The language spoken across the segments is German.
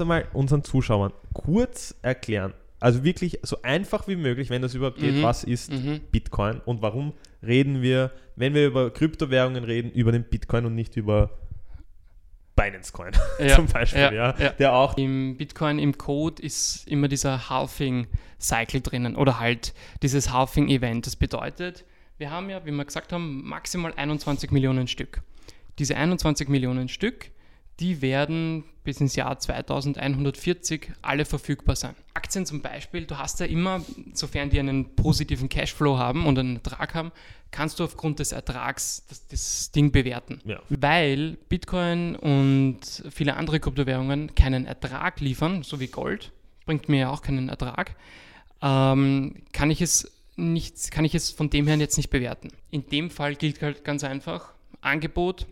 du mal unseren Zuschauern kurz erklären, also wirklich so einfach wie möglich, wenn das überhaupt geht, Mhm. was ist Mhm. Bitcoin und warum reden wir, wenn wir über Kryptowährungen reden, über den Bitcoin und nicht über Binance Coin Ja, zum Beispiel, ja, ja, ja. der auch Im Bitcoin, im Code ist immer dieser Halving-Cycle drinnen oder halt dieses Halving-Event. Das bedeutet, wir haben ja, wie wir gesagt haben, maximal 21 Millionen Stück. Diese 21 Millionen Stück, die werden bis ins Jahr 2140 alle verfügbar sein. Aktien zum Beispiel, du hast ja immer, sofern die einen positiven Cashflow haben und einen Ertrag haben, kannst du aufgrund des Ertrags das, das Ding bewerten. Ja. Weil Bitcoin und viele andere Kryptowährungen keinen Ertrag liefern, so wie Gold, bringt mir ja auch keinen Ertrag, ähm, kann ich es nicht, kann ich es von dem her jetzt nicht bewerten. In dem Fall gilt halt ganz einfach, Angebot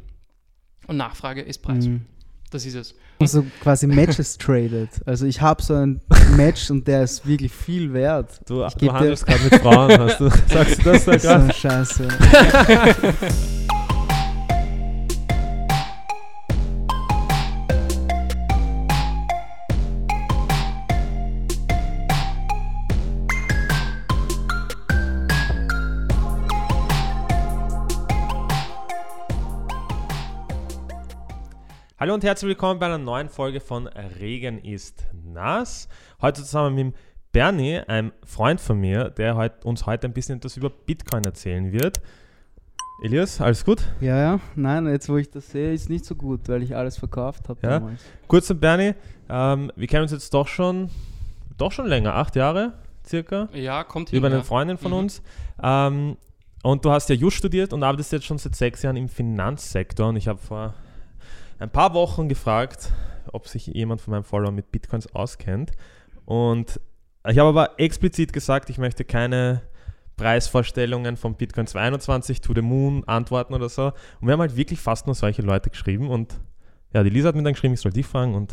und Nachfrage ist Preis. Mhm. Das ist es. Also quasi Matches traded. Also ich habe so ein Match und der ist wirklich viel wert. Du, du handelst gerade mit Frauen, hast du, sagst du das da Das ist so gerade? eine Scheiße. Hallo und herzlich willkommen bei einer neuen Folge von Regen ist nass. Heute zusammen mit Bernie, einem Freund von mir, der uns heute ein bisschen etwas über Bitcoin erzählen wird. Elias, alles gut? Ja, ja. Nein, jetzt wo ich das sehe, ist nicht so gut, weil ich alles verkauft habe Ja? damals. Kurz zum Bernie, ähm, wir kennen uns jetzt doch schon, doch schon länger, acht Jahre circa, Ja, kommt hin. über eine ja. Freundin von Mhm. uns. Ähm, und du hast ja Just studiert und arbeitest jetzt schon seit sechs Jahren im Finanzsektor. Und ich habe vor ein paar Wochen gefragt, ob sich jemand von meinen Followern mit Bitcoins auskennt. Und ich habe aber explizit gesagt, ich möchte keine Preisvorstellungen von Bitcoin 22 to the Moon antworten oder so. Und wir haben halt wirklich fast nur solche Leute geschrieben. Und ja, die Lisa hat mir dann geschrieben, ich soll die fragen. Und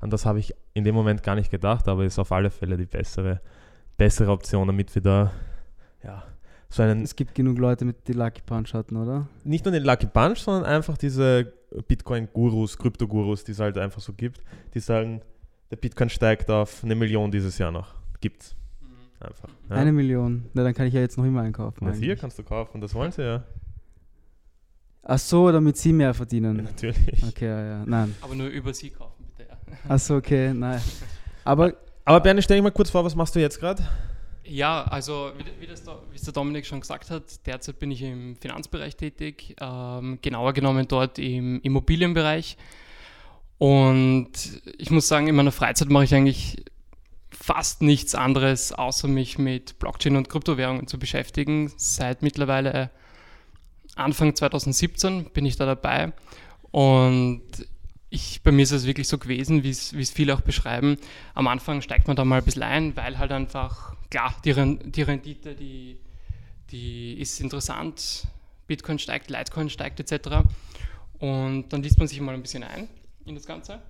an das habe ich in dem Moment gar nicht gedacht, aber ist auf alle Fälle die bessere, bessere Option, damit wir da ja, so einen Es gibt genug Leute, mit die Lucky Punch hatten, oder? nicht nur den Lucky Punch, sondern einfach diese Bitcoin-Gurus, Krypto-Gurus, die es halt einfach so gibt, die sagen, der Bitcoin steigt auf eine Million dieses Jahr noch. Gibt's. Einfach. Ja. Eine Million. Na, dann kann ich ja jetzt noch immer einkaufen. Na, hier eigentlich. kannst du kaufen, das wollen sie ja. Ach so, damit sie mehr verdienen. Natürlich. Okay, ja, ja. Nein. Aber nur über sie kaufen, bitte. Ja. Ach so, okay, nein. Aber Aber Bernie, stell dich mal kurz vor, was machst du jetzt gerade? Ja, also wie, wie, es der Dominik schon gesagt hat, derzeit bin ich im Finanzbereich tätig, ähm, genauer genommen dort im Immobilienbereich. Und ich muss sagen, in meiner Freizeit mache ich eigentlich fast nichts anderes, außer mich mit Blockchain und Kryptowährungen zu beschäftigen. Seit mittlerweile Anfang 2017 bin ich da dabei. Und ich, bei mir ist es wirklich so gewesen, wie es wie es viele auch beschreiben. Am Anfang steigt man da mal ein bisschen ein, weil halt einfach, klar, die, Ren- die Rendite, die, die ist interessant. Bitcoin steigt, Litecoin steigt etc. Und dann liest man sich mal ein bisschen ein in das Ganze.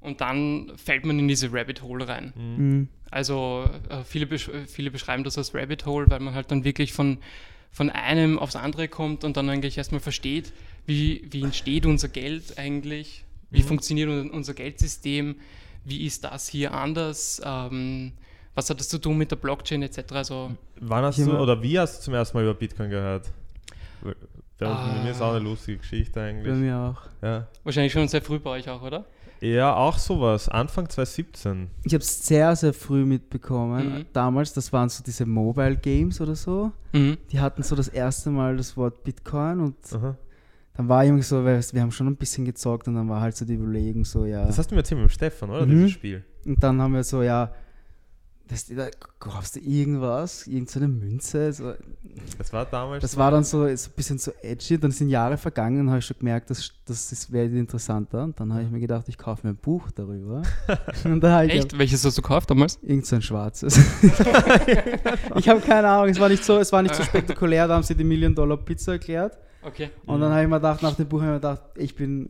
Und dann fällt man in diese Rabbit Hole rein. mh, Also äh, viele, besch viele beschreiben das als Rabbit Hole, weil man halt dann wirklich von, von einem aufs andere kommt und dann eigentlich erstmal versteht, wie, wie entsteht unser Geld eigentlich, wie Mhm. funktioniert un- unser Geldsystem, wie ist das hier anders, ähm, was hat das zu tun mit der Blockchain etc. Also Wann hast du oder wie hast du zum ersten Mal über Bitcoin gehört? Bei bei Ah. mir ist auch eine lustige Geschichte bei eigentlich. mir auch. Ja. wahrscheinlich schon sehr früh bei euch auch, oder? ja, auch sowas. Anfang 2017. Ich habe es sehr, sehr früh mitbekommen. Mhm. Damals, das waren so diese Mobile Games oder so. Mhm. Die hatten so das erste Mal das Wort Bitcoin und Aha. dann war irgendwie so, weil wir haben schon ein bisschen gezockt und dann war halt so die Überlegung so, ja. Das hast du mir erzählt mit dem Stefan, oder? Mhm. Dieses Spiel. Und dann haben wir so, ja, das, da kaufst du irgendwas, irgendeine Münze. So. Das war damals. Das war dann so, so ein bisschen so edgy. Dann sind Jahre vergangen und habe ich schon gemerkt, das, das ist- wäre interessanter. Und dann habe ich mir gedacht, ich kaufe mir ein Buch darüber. und dann habe ich Echt? Welches hast du gekauft damals? irgend so ein schwarzes. ich habe keine Ahnung, es war nicht so, es war nicht so spektakulär. Da haben sie die Million Dollar Pizza erklärt. Okay. Und dann habe ich mir gedacht, nach dem Buch habe ich mir gedacht, ich bin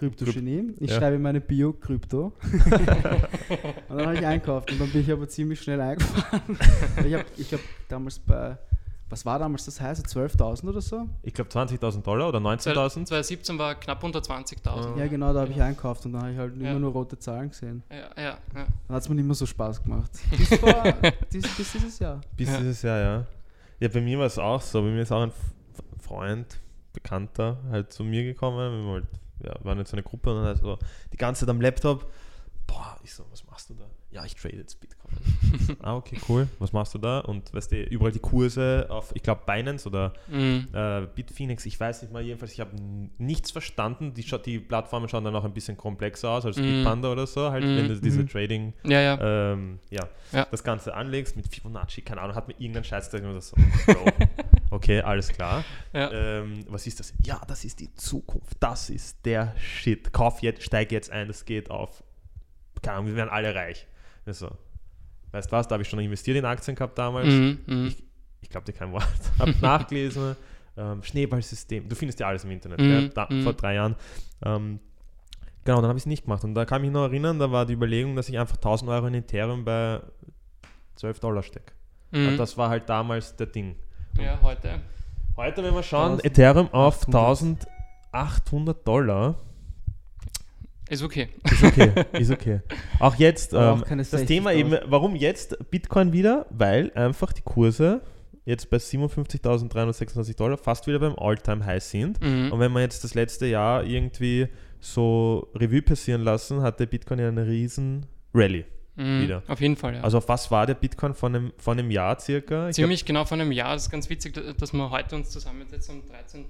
Krypto-Genie. Ich Ja. schreibe in meine Bio Krypto. und dann habe ich einkauft und dann bin ich aber ziemlich schnell eingefahren. ich habe ich hab damals bei was war damals das heißt? 12.000 oder so? Ich glaube 20.000 Dollar oder 19.000. 2017 war knapp unter 20.000. Ja, genau, da habe ich einkauft und dann habe ich halt Ja. immer nur rote Zahlen gesehen. Ja, ja, ja. Dann hat es mir nicht mehr so Spaß gemacht. Bis, vor, dies, bis dieses Jahr. Bis Ja. dieses Jahr, ja. Ja, bei mir war es auch so. Bei mir ist auch ein Freund, Bekannter, halt zu mir gekommen. Wir waren, halt, ja, waren jetzt eine Gruppe und dann so die ganze Zeit am Laptop. Boah, ich so, was machst du da? Ja, ich trade jetzt Bitcoin. ah, okay, cool. Was machst du da? Und weißt du, überall die Kurse auf, ich glaube, Binance oder Mhm. äh, Bitfinex, ich weiß nicht mal, jedenfalls, ich habe nichts verstanden. Die, die Plattformen schauen dann auch ein bisschen komplexer aus als Mhm. Bitpanda oder so, halt, Mhm. wenn du diese Mhm. Trading Ja, ja. ähm, ja, Ja. das Ganze anlegst mit Fibonacci, keine Ahnung, hat mir irgendein Scheiß das so, okay, alles klar. ja. Ähm, was ist das? Ja, das ist die Zukunft, das ist der Shit. Kauf jetzt, steig jetzt ein, das geht auf. Keine Ahnung, wir werden alle reich. Ich So. Weißt du was, da habe ich schon investiert in Aktien gehabt damals. Mhm, mhm. Ich glaube dir kein Wort. Habe nachgelesen. Ähm, Schneeballsystem. Du findest ja alles im Internet, Mhm, gell? Da, mhm. vor drei Jahren. Ähm, genau, dann habe ich es nicht gemacht. Und da kann ich mich noch erinnern, da war die Überlegung, dass ich einfach 1000 Euro in Ethereum bei 12 Dollar stecke. Mhm. Und das war halt damals der Ding. ja, heute. Heute, wenn wir schauen, 1800. Ethereum auf 1800 Dollar. Ist okay. Ist okay, ist okay. Auch jetzt, auch ähm, keine das Thema 60.000. eben, warum jetzt Bitcoin wieder? Weil einfach die Kurse jetzt bei 57.326 Dollar fast wieder beim All-Time-High sind. Mhm. Und wenn wir jetzt das letzte Jahr irgendwie so Revue passieren lassen, hat der Bitcoin ja eine riesen Rallye. Mhm. wieder. Auf jeden Fall, ja. Also auf was war der Bitcoin von einem, von einem Jahr circa? Ich Ziemlich genau vor einem Jahr. Das ist ganz witzig, da- dass wir heute uns zusammensetzen am 13.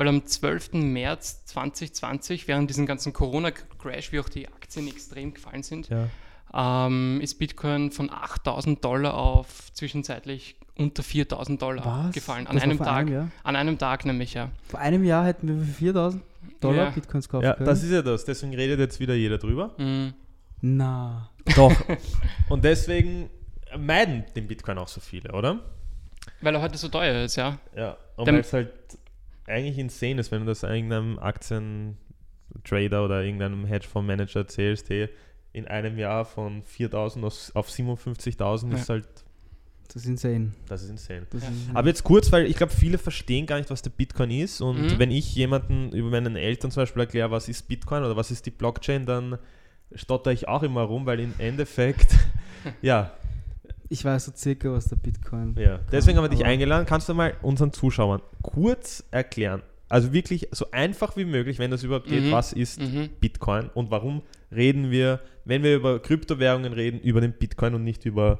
Weil am 12. März 2020, während diesem ganzen Corona-Crash, wie auch die Aktien extrem gefallen sind, ja. ähm, ist Bitcoin von 8000 Dollar auf zwischenzeitlich unter 4000 Dollar Was? gefallen. An Das einem Tag. einem Jahr? An einem Tag nämlich, ja. Vor einem Jahr hätten wir für 4000 Dollar Ja. Bitcoins kaufen ja, können. das ist ja das. Deswegen redet jetzt wieder jeder drüber. Mhm. Na. Doch. Und deswegen meiden den Bitcoin auch so viele, oder? Weil er heute so teuer ist, ja. Ja. Und weil es halt eigentlich insane ist, wenn du das irgendeinem Aktientrader oder irgendeinem Hedgefondsmanager erzählst, hey, in einem Jahr von 4.000 auf, auf 57.000 Ja. ist halt, Das ist insane. das ist insane. Das Ja. ist Aber jetzt kurz, weil ich glaube, viele verstehen gar nicht, was der Bitcoin ist. Und Mhm. wenn ich jemanden über meinen Eltern zum Beispiel erkläre, was ist Bitcoin oder was ist die Blockchain, dann stotter ich auch immer rum, weil im Endeffekt, ja, ich weiß so circa, was der Bitcoin ja. Deswegen haben wir dich eingeladen. Kannst du mal unseren Zuschauern kurz erklären, also wirklich so einfach wie möglich, wenn das überhaupt geht, Mhm. was ist Mhm. Bitcoin und warum reden wir, wenn wir über Kryptowährungen reden, über den Bitcoin und nicht über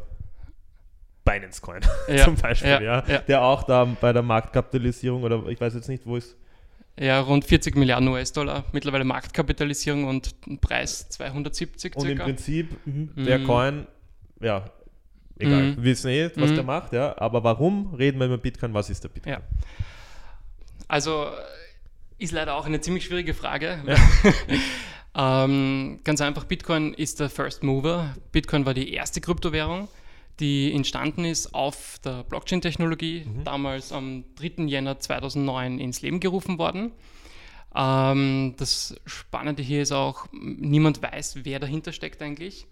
Binance Coin Ja. zum Beispiel, ja, Ja, ja. der auch da bei der Marktkapitalisierung oder ich weiß jetzt nicht, wo ist Ja, rund 40 Milliarden US-Dollar, mittlerweile Marktkapitalisierung und ein Preis 270 und im circa. Prinzip Mhm. der Mhm. Coin, ja, egal, Mhm. wir wissen eh, was Mhm. der macht, ja, aber warum reden wir über Bitcoin, was ist der Bitcoin? Ja. Also äh, ist leider auch eine ziemlich schwierige Frage. ähm, ganz einfach, Bitcoin ist der First Mover. Bitcoin war die erste Kryptowährung, die entstanden ist auf der Blockchain-Technologie, damals am 3. Jänner 2009 ins Leben gerufen worden. Ähm, das Spannende hier ist auch, niemand weiß, wer dahinter steckt eigentlich.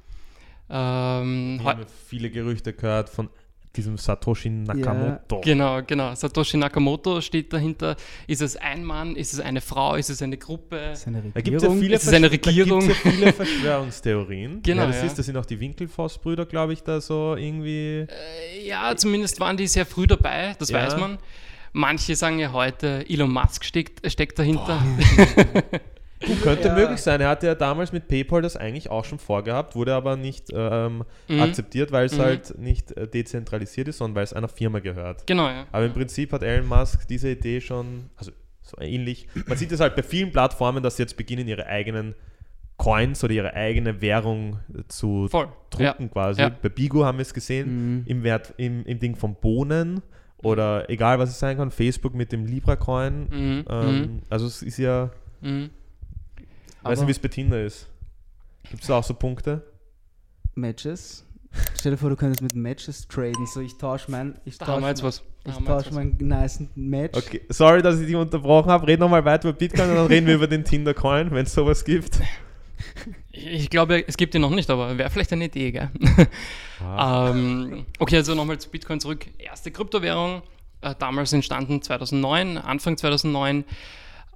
Ähm, Wir haben ja viele Gerüchte gehört von diesem Satoshi Nakamoto. Genau, genau. Satoshi Nakamoto steht dahinter. Ist es ein Mann? Ist es eine Frau? Ist es eine Gruppe? Ist eine Da gibt ja Regierung. viele, eine Versch- da Regierung. gibt's ja viele Verschwörungstheorien. Genau, ja, das ja. ist, das sind auch die Winkelfoss-Brüder, glaube ich, da so irgendwie. Äh, Ja, zumindest waren die sehr früh dabei, das Ja. weiß man. Manche sagen ja heute, Elon Musk steckt, steckt dahinter. Könnte Ja. möglich sein. Er hatte ja damals mit PayPal das eigentlich auch schon vorgehabt, wurde aber nicht ähm, Mhm. akzeptiert, weil es Mhm. halt nicht äh, dezentralisiert ist, sondern weil es einer Firma gehört. Genau, ja. Aber im Prinzip hat Elon Musk diese Idee schon, also so ähnlich. Man sieht es halt bei vielen Plattformen, dass sie jetzt beginnen, ihre eigenen Coins oder ihre eigene Währung äh, zu Voll. Ja. drucken quasi. Ja. Bei Bigo haben wir es gesehen, Mhm. im Wert, im, im Ding von Bohnen oder egal was es sein kann, Facebook mit dem Libra Coin. Mhm. Ähm, Also es ist ja, Mhm. Weiß nicht, Aber- wie es bei Tinder ist. Gibt es da auch so Punkte? Matches. Stell dir vor, du könntest mit Matches traden. So, ich tausche mein, ich Da haben wir jetzt tausche was. Da ich tausche mein nice Match. Okay, sorry, dass ich dich unterbrochen habe. Red nochmal weiter über Bitcoin und dann reden wir über den Tinder Coin, wenn es sowas gibt. Ich ich glaube, es gibt ihn noch nicht, aber wäre vielleicht eine Idee, gell? Ah. ähm, okay, also nochmal zu Bitcoin zurück. Erste Kryptowährung äh, damals entstanden 2009, Anfang 2009.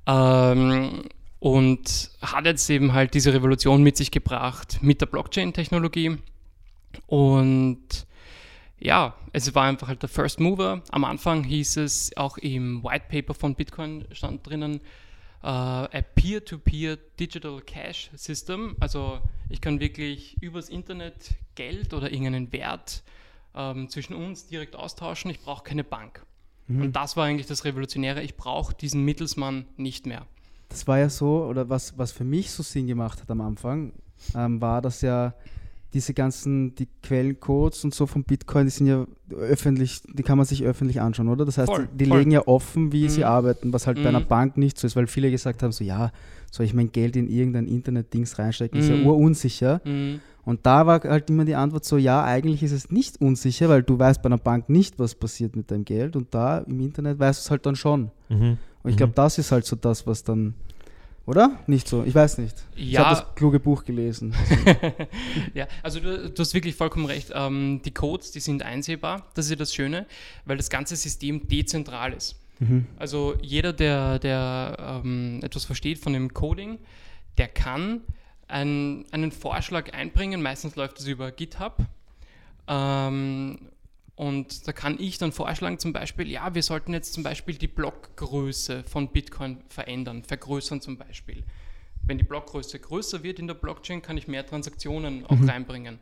Ähm, und hat jetzt eben halt diese Revolution mit sich gebracht mit der Blockchain-Technologie. Und ja, es war einfach halt der First Mover. Am Anfang hieß es auch im White Paper von Bitcoin stand drinnen, uh, a Peer-to-Peer Digital Cash System. Also ich kann wirklich übers Internet Geld oder irgendeinen Wert ähm, zwischen uns direkt austauschen. Ich brauche keine Bank. Mhm. Und das war eigentlich das Revolutionäre. Ich brauche diesen Mittelsmann nicht mehr. Das war ja so, oder was, was für mich so Sinn gemacht hat am Anfang, ähm, war, dass ja diese ganzen, die Quellencodes und so von Bitcoin, die sind ja öffentlich, die kann man sich öffentlich anschauen, oder? Das heißt, voll, die, die legen ja offen, wie mhm. sie arbeiten, was halt mhm. bei einer mhm. Bank nicht so ist, weil viele gesagt haben, so ja, soll ich mein Geld in irgendein Internet-Dings reinstecken, mhm. ist ja mhm. urunsicher. Mhm. Und da war halt immer die Antwort so, ja, eigentlich ist es nicht unsicher, weil du weißt bei einer Bank nicht, was passiert mit deinem Geld und da im Internet weißt du es halt dann schon. Und ich glaube, das ist halt so das, was dann oder? Nicht so, ich weiß nicht. Ja. Ich habe das kluge Buch gelesen. ja, also du, du, hast wirklich vollkommen recht. Ähm, die Codes, die sind einsehbar. Das ist ja das Schöne, weil das ganze System dezentral ist. Mhm. Also jeder, der, der ähm, etwas versteht von dem Coding, der kann ein, einen Vorschlag einbringen. Meistens läuft das über GitHub. Ähm, und da kann ich dann vorschlagen, zum Beispiel, ja, wir sollten jetzt zum Beispiel die Blockgröße von Bitcoin verändern, vergrößern zum Beispiel. Wenn die Blockgröße größer wird in der Blockchain, kann ich mehr Transaktionen auch mhm. reinbringen.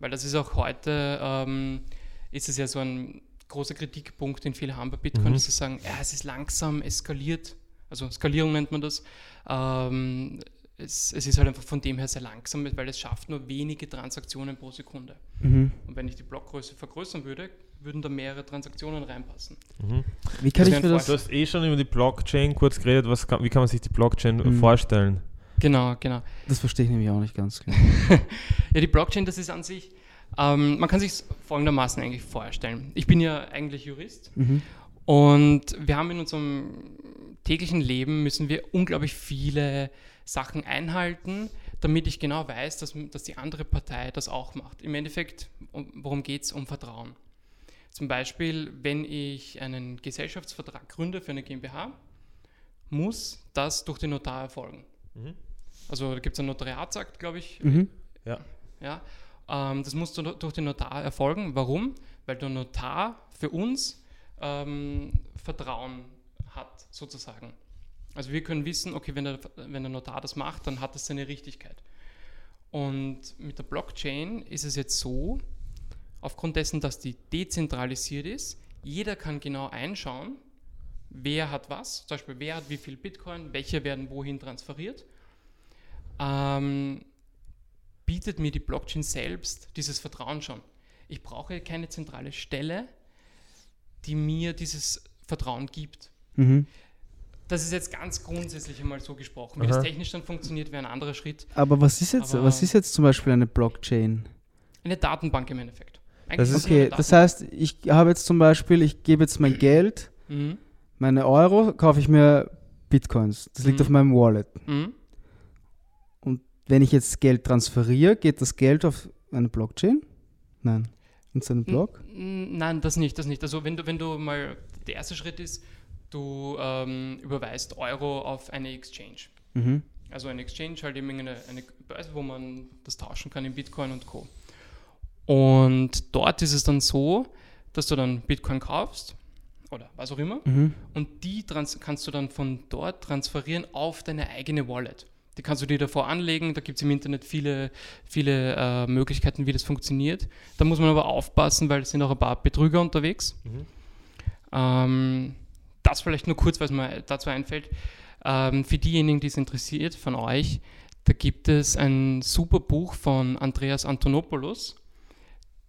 Weil das ist auch heute, ähm, ist es ja so ein großer Kritikpunkt, den viele haben bei Bitcoin, mhm. dass sie sagen, ja, es ist langsam, eskaliert. Also Skalierung nennt man das. Ähm, es, es, ist halt einfach von dem her sehr langsam, weil es schafft nur wenige Transaktionen pro Sekunde. Mhm. Und wenn ich die Blockgröße vergrößern würde, würden da mehrere Transaktionen reinpassen. Mhm. Wie kann das ich mir das? Du hast eh schon über die Blockchain kurz geredet. Was kann, wie kann man sich die Blockchain mhm. vorstellen? Genau, genau. Das verstehe ich nämlich auch nicht ganz klar. ja, die Blockchain, das ist an sich, ähm, man kann sich folgendermaßen eigentlich vorstellen. Ich bin ja eigentlich Jurist mhm. und wir haben in unserem täglichen Leben müssen wir unglaublich viele Sachen einhalten, damit ich genau weiß, dass, dass die andere Partei das auch macht. Im Endeffekt, um, worum geht es? Um Vertrauen. Zum Beispiel, wenn ich einen Gesellschaftsvertrag gründe für eine GmbH, muss das durch den Notar erfolgen. Mhm. Also da gibt es einen Notariatsakt, glaube ich. Mhm. Ja. ja ähm, das muss durch den Notar erfolgen. Warum? Weil der Notar für uns ähm, Vertrauen hat, sozusagen. Also wir können wissen, okay, wenn der, wenn der Notar das macht, dann hat das seine Richtigkeit. Und mit der Blockchain ist es jetzt so, aufgrund dessen, dass die dezentralisiert ist, jeder kann genau einschauen, wer hat was, zum Beispiel wer hat wie viel Bitcoin, welche werden wohin transferiert, ähm, bietet mir die Blockchain selbst dieses Vertrauen schon. Ich brauche keine zentrale Stelle, die mir dieses Vertrauen gibt. Mhm. Das ist jetzt ganz grundsätzlich einmal so gesprochen. Wie Aha. das technisch dann funktioniert, wäre ein anderer Schritt. Aber was ist jetzt, was ist jetzt zum Beispiel eine Blockchain? Eine Datenbank im Endeffekt. das ist okay, das heißt, ich habe jetzt zum Beispiel, ich gebe jetzt mein Geld, mhm. meine Euro, kaufe ich mir Bitcoins. Das liegt mhm. auf meinem Wallet. Mhm. Und wenn ich jetzt Geld transferiere, geht das Geld auf eine Blockchain? Nein. In seinen Blog? Nein, das nicht, das nicht. Also wenn du, wenn du mal, der erste Schritt ist, du ähm, überweist Euro auf eine Exchange. Mhm. Also eine Exchange halt eben eine, eine Börse, wo man das tauschen kann in Bitcoin und Co. Und dort ist es dann so, dass du dann Bitcoin kaufst oder was auch immer mhm. und die kannst du dann von dort transferieren auf deine eigene Wallet. Die kannst du dir davor anlegen, da gibt es im Internet viele, viele äh, Möglichkeiten, wie das funktioniert. Da muss man aber aufpassen, weil es sind auch ein paar Betrüger unterwegs. Mhm. Ähm, das vielleicht nur kurz, was mir dazu einfällt. Ähm, für diejenigen, die es interessiert von euch, da gibt es ein super Buch von Andreas Antonopoulos.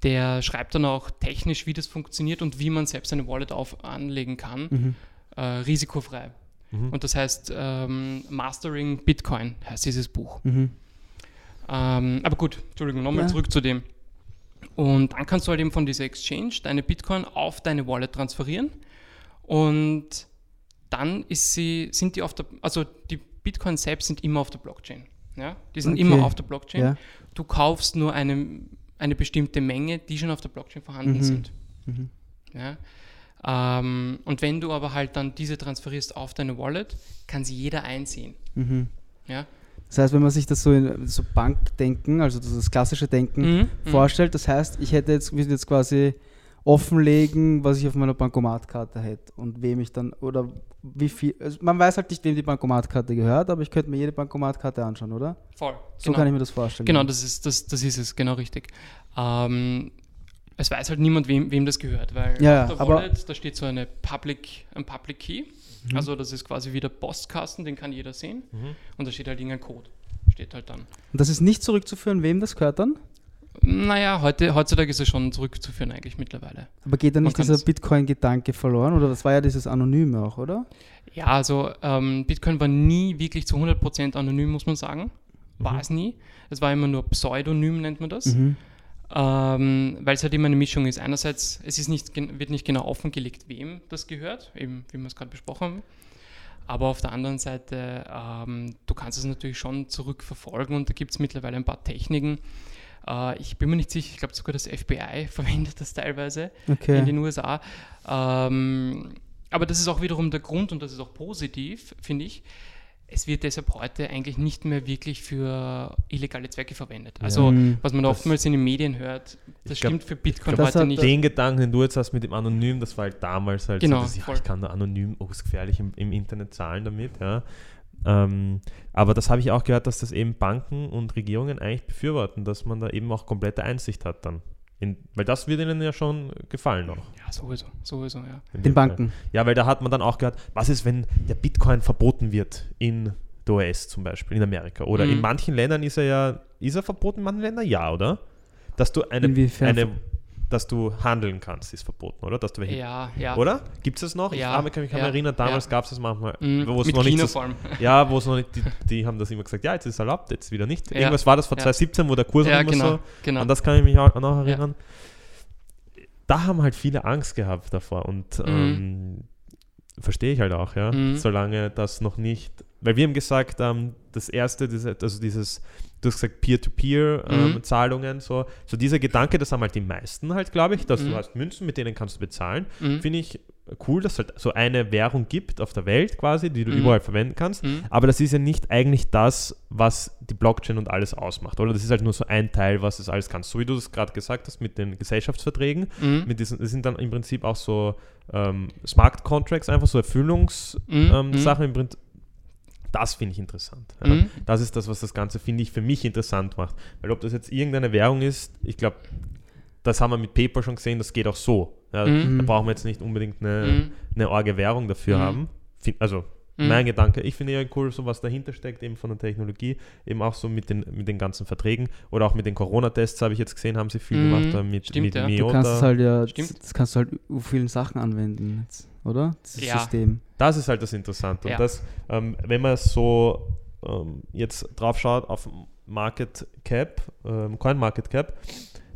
Der schreibt dann auch technisch, wie das funktioniert und wie man selbst eine Wallet auf, anlegen kann, mhm. äh, risikofrei. Mhm. Und das heißt ähm, Mastering Bitcoin heißt dieses Buch. Mhm. Ähm, aber gut, Entschuldigung, nochmal ja. zurück zu dem. Und dann kannst du halt eben von dieser Exchange deine Bitcoin auf deine Wallet transferieren und dann ist sie, sind die auf der, also die Bitcoin selbst sind immer auf der Blockchain. Ja? Die sind okay. immer auf der Blockchain. Ja. Du kaufst nur eine, eine bestimmte Menge, die schon auf der Blockchain vorhanden mhm. sind. Mhm. Ja? Ähm, und wenn du aber halt dann diese transferierst auf deine Wallet, kann sie jeder einsehen. Mhm. Ja? Das heißt, wenn man sich das so in so Bankdenken, also das klassische Denken Mhm, mhm. vorstellt, das heißt, ich hätte jetzt, würde jetzt quasi offenlegen, was ich auf meiner Bankomatkarte hätte und wem ich dann oder wie viel. Also man weiß halt nicht, wem die Bankomatkarte gehört, aber ich könnte mir jede Bankomatkarte anschauen, oder? Voll. So kann ich mir das vorstellen. Genau, das ist, das, das ist es, genau richtig. Ähm, es weiß halt niemand, wem, wem das gehört, weil Ja, auf der aber- Wallet, da steht so eine Public, ein Public Key. Mhm. Also das ist quasi wie der Postkasten, den kann jeder sehen. Mhm. Und da steht halt irgendein Code. Steht halt dann. Und das ist nicht zurückzuführen, wem das gehört dann? Naja, heute, heutzutage ist es schon zurückzuführen eigentlich mittlerweile. Aber geht dann nicht dieser Bitcoin-Gedanke verloren? Oder das war ja dieses Anonyme auch, oder? Ja, also ähm, Bitcoin war nie wirklich zu 100% anonym, muss man sagen. War Mhm. es nie. Es war immer nur Pseudonym, nennt man das. Mhm. Ähm, weil es halt immer eine Mischung ist. Einerseits, es ist nicht, wird nicht genau offengelegt, wem das gehört, eben wie wir es gerade besprochen haben. Aber auf der anderen Seite, ähm, du kannst es natürlich schon zurückverfolgen und da gibt es mittlerweile ein paar Techniken. Äh, ich bin mir nicht sicher, ich glaube sogar das FBI verwendet das teilweise Okay. in den USA. Ähm, aber das ist auch wiederum der Grund und das ist auch positiv, finde ich. Es wird deshalb heute eigentlich nicht mehr wirklich für illegale Zwecke verwendet. Also, Mhm. was man oftmals in den Medien hört, das Ich glaub- stimmt für Bitcoin glaub, heute nicht. Den Gedanken, den du jetzt hast mit dem Anonym, das war halt damals halt Genau, so, dass ich, voll. ich kann da anonym, oh, ist gefährlich im, im Internet zahlen damit, ja. Ähm, aber das habe ich auch gehört, dass das eben Banken und Regierungen eigentlich befürworten, dass man da eben auch komplette Einsicht hat dann. In, weil das wird ihnen ja schon gefallen noch. Ja, sowieso, sowieso, ja. in Den dem Fall. Banken. Ja, weil da hat man dann auch gehört, was ist, wenn der Bitcoin verboten wird in der US zum Beispiel, in Amerika? Oder Mhm. in manchen Ländern ist er ja, ist er verboten in manchen Ländern? Ja, oder? Dass du eine, Inwiefern eine dass du handeln kannst, ist verboten, oder? Dass du welche, Ja, ja. Oder? Gibt es das noch? Ja, ich kann mich ja, erinnern, damals ja. gab es das manchmal, Mhm, wo es noch nicht ja, wo es noch nicht, die, die haben das immer gesagt, ja, jetzt ist es erlaubt, jetzt wieder nicht. Ja, Irgendwas war das vor ja. 2017, wo der Kurs Ja, immer genau, so, genau. an das kann ich mich auch noch erinnern. Da haben halt viele Angst gehabt davor und Mhm. ähm, verstehe ich halt auch, ja, Mhm. solange das noch nicht, weil wir haben gesagt, ähm, das erste, diese, also dieses, du hast gesagt Peer-to-Peer-Zahlungen, Mhm. so, so dieser Gedanke, das haben halt die meisten halt, glaube ich, dass Mhm. du hast Münzen, mit denen kannst du bezahlen, Mhm. finde ich cool, dass es halt so eine Währung gibt auf der Welt quasi, die du Mhm. überall verwenden kannst. Mhm. Aber das ist ja nicht eigentlich das, was die Blockchain und alles ausmacht, oder? Das ist halt nur so ein Teil, was es alles kann. So wie du es gerade gesagt hast mit den Gesellschaftsverträgen, Mhm. mit diesen, das sind dann im Prinzip auch so ähm, Smart Contracts, einfach so Erfüllungssachen Mhm. ähm, Mhm. Im Prinzip. Das finde ich interessant. Ja. Mhm. Das ist das, was das Ganze, finde ich, für mich interessant macht. Weil ob das jetzt irgendeine Währung ist, ich glaube, das haben wir mit PayPal schon gesehen, das geht auch so. Ja, Mhm. Da brauchen wir jetzt nicht unbedingt eine, Mhm. eine arge Währung dafür Mhm. haben. Also Mhm. mein Gedanke, ich finde ja cool, so was dahinter steckt, eben von der Technologie, eben auch so mit den, mit den ganzen Verträgen oder auch mit den Corona-Tests habe ich jetzt gesehen, haben sie viel Mhm. gemacht, da mit, Stimmt, mit ja. Du Du Miota. kannst es halt ja, Stimmt. das kannst du halt auf vielen Sachen anwenden, jetzt, oder? Dieses Ja. System. Das ist halt das Interessante. Ja. Und das, ähm, wenn man so ähm, jetzt drauf schaut auf Market Cap, ähm, Coin Market Cap,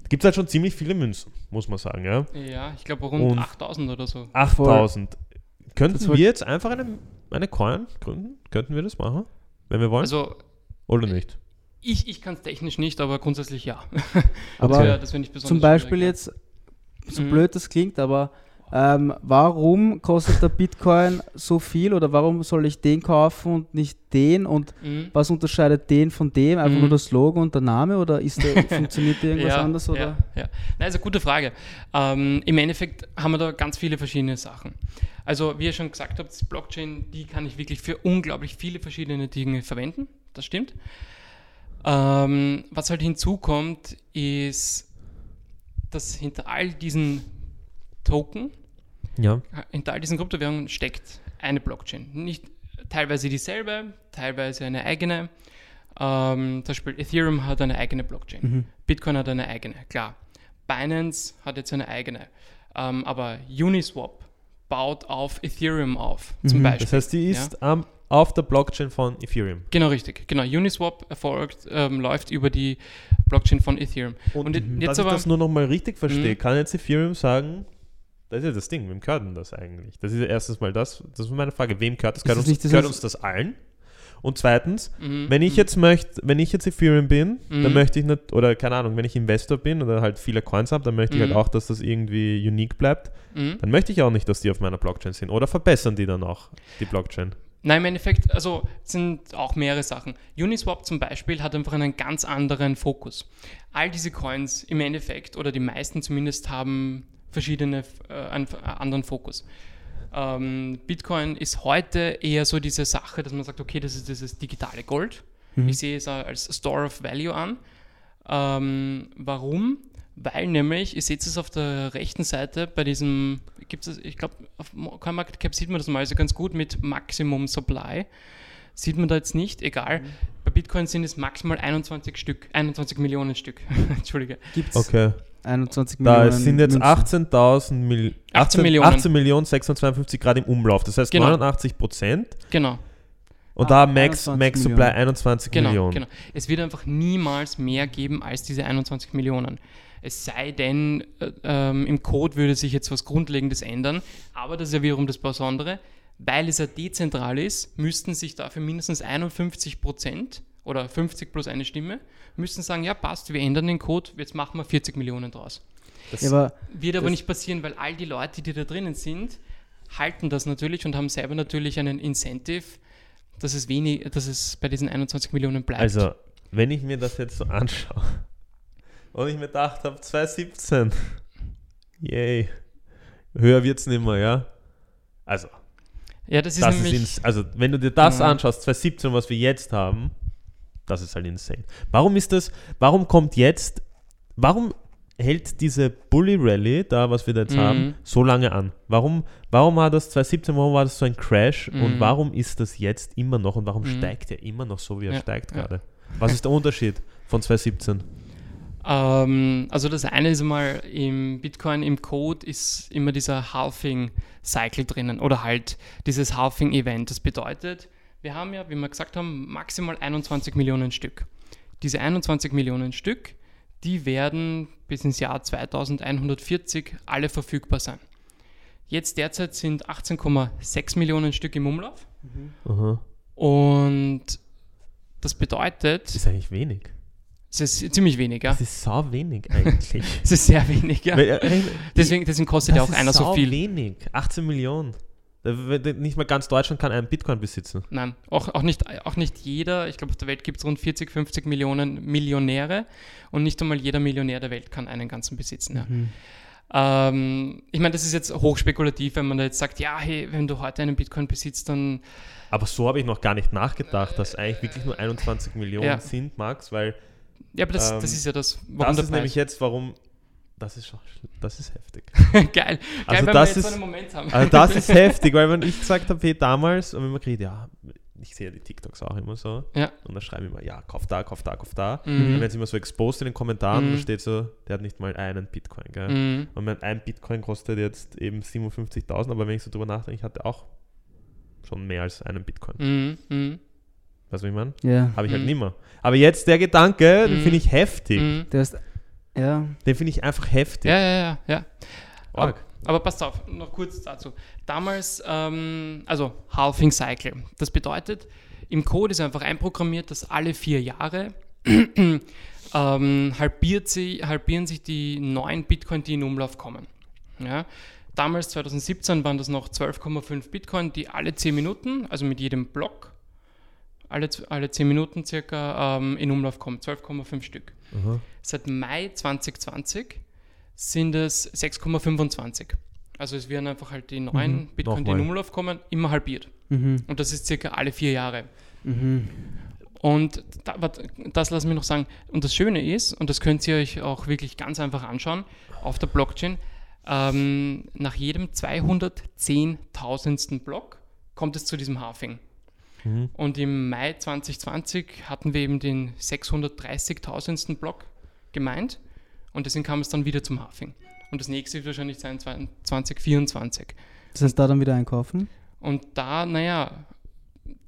gibt es halt schon ziemlich viele Münzen, muss man sagen. Ja? Ja, ich glaube rund Und- 8000 oder so. 8000. Könnten wir jetzt einfach eine, eine Coin gründen? Könnten wir das machen? Wenn wir wollen? Also Oder nicht? ich, ich kann es technisch nicht, aber grundsätzlich ja. Aber das wär, das wär nicht besonders zum Beispiel schwierig, jetzt, so Mhm. blöd das klingt, aber ähm, warum kostet der Bitcoin so viel oder warum soll ich den kaufen und nicht den und. Mhm. was unterscheidet den von dem? Einfach Mhm. nur das Logo und der Name oder ist der, funktioniert der irgendwas ja, anders? Oder? Ja, ja. Nein, also gute Frage. Ähm, Im Endeffekt haben wir da ganz viele verschiedene Sachen. Also, wie ihr schon gesagt habt, die Blockchain, die kann ich wirklich für unglaublich viele verschiedene Dinge verwenden. Das stimmt. Ähm, was halt hinzukommt, ist, dass hinter all diesen Token, Ja. hinter all diesen Kryptowährungen steckt eine Blockchain. Nicht teilweise dieselbe, teilweise eine eigene. Ähm, zum Beispiel Ethereum hat eine eigene Blockchain. Mhm. Bitcoin hat eine eigene, klar. Binance hat jetzt eine eigene. Ähm, aber Uniswap baut auf Ethereum auf, zum Mhm. Beispiel. Das heißt, die ist ähm, auf der Blockchain von Ethereum. Genau, richtig. Genau, Uniswap erfolgt, ähm, läuft über die Blockchain von Ethereum. Und, jetzt dass ich aber, das nur noch mal richtig verstehe, Mhm. kann jetzt Ethereum sagen, das ist ja das Ding, wem gehört denn das eigentlich? Das ist ja erstens mal das, das ist meine Frage, wem gehört das? Gehört, das uns, nicht dieses- gehört uns das allen? Und zweitens, Mhm. wenn ich Mhm. jetzt möchte, wenn ich jetzt Ethereum bin, dann Mhm. möchte ich nicht, oder keine Ahnung, wenn ich Investor bin oder halt viele Coins habe, dann möchte ich Mhm. halt auch, dass das irgendwie unique bleibt. Mhm. Dann möchte ich auch nicht, dass die auf meiner Blockchain sind. Oder verbessern die dann auch die Blockchain? Nein, im Endeffekt, also es sind auch mehrere Sachen. Uniswap zum Beispiel hat einfach einen ganz anderen Fokus. All diese Coins im Endeffekt, oder die meisten zumindest, haben verschiedene, äh, einen äh, anderen Fokus. Ähm, Bitcoin ist heute eher so diese Sache, dass man sagt, okay, das ist dieses digitale Gold. Ich sehe es als Store of Value an. Ähm, warum? Weil nämlich, ihr seht es auf der rechten Seite bei diesem, gibt es, ich glaube, auf CoinMarketCap sieht man das mal also ganz gut mit Maximum Supply. Sieht man da jetzt nicht, egal. Bei Bitcoin sind es maximal 21 Stück, 21 Millionen Stück. Entschuldige. Gibt es Okay. 21 Da Millionen sind jetzt Münzen. 18.000 Mil 18 Millionen. 18 Millionen 652 Grad im Umlauf. Das heißt Genau. 89 Prozent. Genau, Und Ah, da Max, 21 Max Supply Millionen. 21 genau, Millionen. genau. Es wird einfach niemals mehr geben als diese 21 Millionen. Es sei denn, äh, ähm, im Code würde sich jetzt was Grundlegendes ändern, aber das ist ja wiederum das Besondere. Weil es ja dezentral ist, müssten sich dafür mindestens 51 Prozent oder 50 plus eine Stimme, müssten sagen, ja passt, wir ändern den Code, jetzt machen wir 40 Millionen draus. Das, aber Wird aber Das- nicht passieren, weil all die Leute, die da drinnen sind, halten das natürlich und haben selber natürlich einen Incentive, dass es, wenig, dass es bei diesen 21 Millionen bleibt. also, wenn ich mir das jetzt so anschaue und ich mir gedacht habe, 2017, yay, höher wird es nicht mehr, ja? Also, ja, das ist das nämlich. ist also wenn du dir das Ja. anschaust, 2017, was wir jetzt haben, das ist halt insane. Warum ist das, warum kommt jetzt, warum hält diese Bully Rally, da was wir da jetzt Mhm. haben, so lange an? Warum, warum war das 2017, warum war das so ein Crash und Mhm. warum ist das jetzt immer noch und warum Mhm. steigt er immer noch so, wie er Ja, steigt gerade? Was ist der Unterschied von 2017? Ähm, also das eine ist mal im Bitcoin, im Code ist immer dieser Halving-Cycle drinnen oder halt dieses Halving-Event. Das bedeutet, wir haben ja, wie wir gesagt haben, maximal 21 Millionen Stück. Diese 21 Millionen Stück, die werden bis ins Jahr 2140 alle verfügbar sein. Jetzt derzeit sind 18,6 Millionen Stück im Umlauf Aha. und das bedeutet, Das ist eigentlich wenig. Es ist ziemlich wenig, ja. Das ist sau wenig eigentlich. Es ist sehr wenig, ja. Weil, äh, Deswegen, deswegen kostet ja auch einer so viel. wenig. 18 Millionen. Nicht mal ganz Deutschland kann einen Bitcoin besitzen. Nein, auch, auch, nicht, auch nicht jeder, ich glaube, auf der Welt gibt es rund 40, 50 Millionen Millionäre und nicht einmal jeder Millionär der Welt kann einen ganzen besitzen. Ja. Mhm. Ähm, ich meine, das ist jetzt hochspekulativ, wenn man da jetzt sagt, ja, hey, wenn du heute einen Bitcoin besitzt, dann Aber so habe ich noch gar nicht nachgedacht, dass eigentlich wirklich nur 21 Millionen Ja. sind, Max, weil Ja, aber das, Ähm, das ist ja das, warum das ist nämlich jetzt, warum. Das ist, schon- das ist heftig. Geil, geil Also wenn das wir jetzt ist- so einen Moment haben. Also das ist heftig, weil wenn ich gesagt habe, hey, damals, und wenn man kriegt, ja, ich sehe ja die TikToks auch immer so, Ja. und da schreiben immer, ja, kauf da, kauf da, kauf da. Mhm. Und dann werden sie immer so exposed in den Kommentaren Mhm. da steht so, der hat nicht mal einen Bitcoin, gell? Mhm. Und mein ein Bitcoin kostet jetzt eben 57.000, aber wenn ich so drüber nachdenke, ich hatte auch schon mehr als einen Bitcoin. Mhm. Weißt du, was ich meine? Ja, Habe ich halt Mhm. nimmer. Aber jetzt der Gedanke, den Mhm. finde ich heftig. Mhm. der ist, ja, Den finde ich einfach heftig. Ja, ja, ja, ja. Arg. Aber passt auf, noch kurz dazu. Damals, ähm, also Halving Cycle. Das bedeutet, im Code ist einfach einprogrammiert, dass alle vier Jahre ähm, halbiert sie, halbieren sich die neuen Bitcoin, die in Umlauf kommen. Ja? Damals, 2017, waren das noch 12,5 Bitcoin, die alle 10 Minuten, also mit jedem Block, alle, alle 10 Minuten circa ähm, in Umlauf kommen. 12,5 Stück. Aha. Seit Mai 2020 sind es 6,25. Also es werden einfach halt die neuen Mhm. Bitcoin, die in. Umlauf kommen, immer halbiert. mhm. Und das ist circa alle vier Jahre. Mhm. Und da, das lassen wir noch sagen. Und das Schöne ist, und das könnt ihr euch auch wirklich ganz einfach anschauen, auf der Blockchain, ähm, nach jedem 210.000. Block kommt es zu diesem Halving. Mhm. Und im Mai 2020 hatten wir eben den 630.000. Block gemeint und deswegen kam es dann wieder zum Halving. Und das nächste wird wahrscheinlich sein 2024. Das heißt, da dann wieder einkaufen? Und da, naja,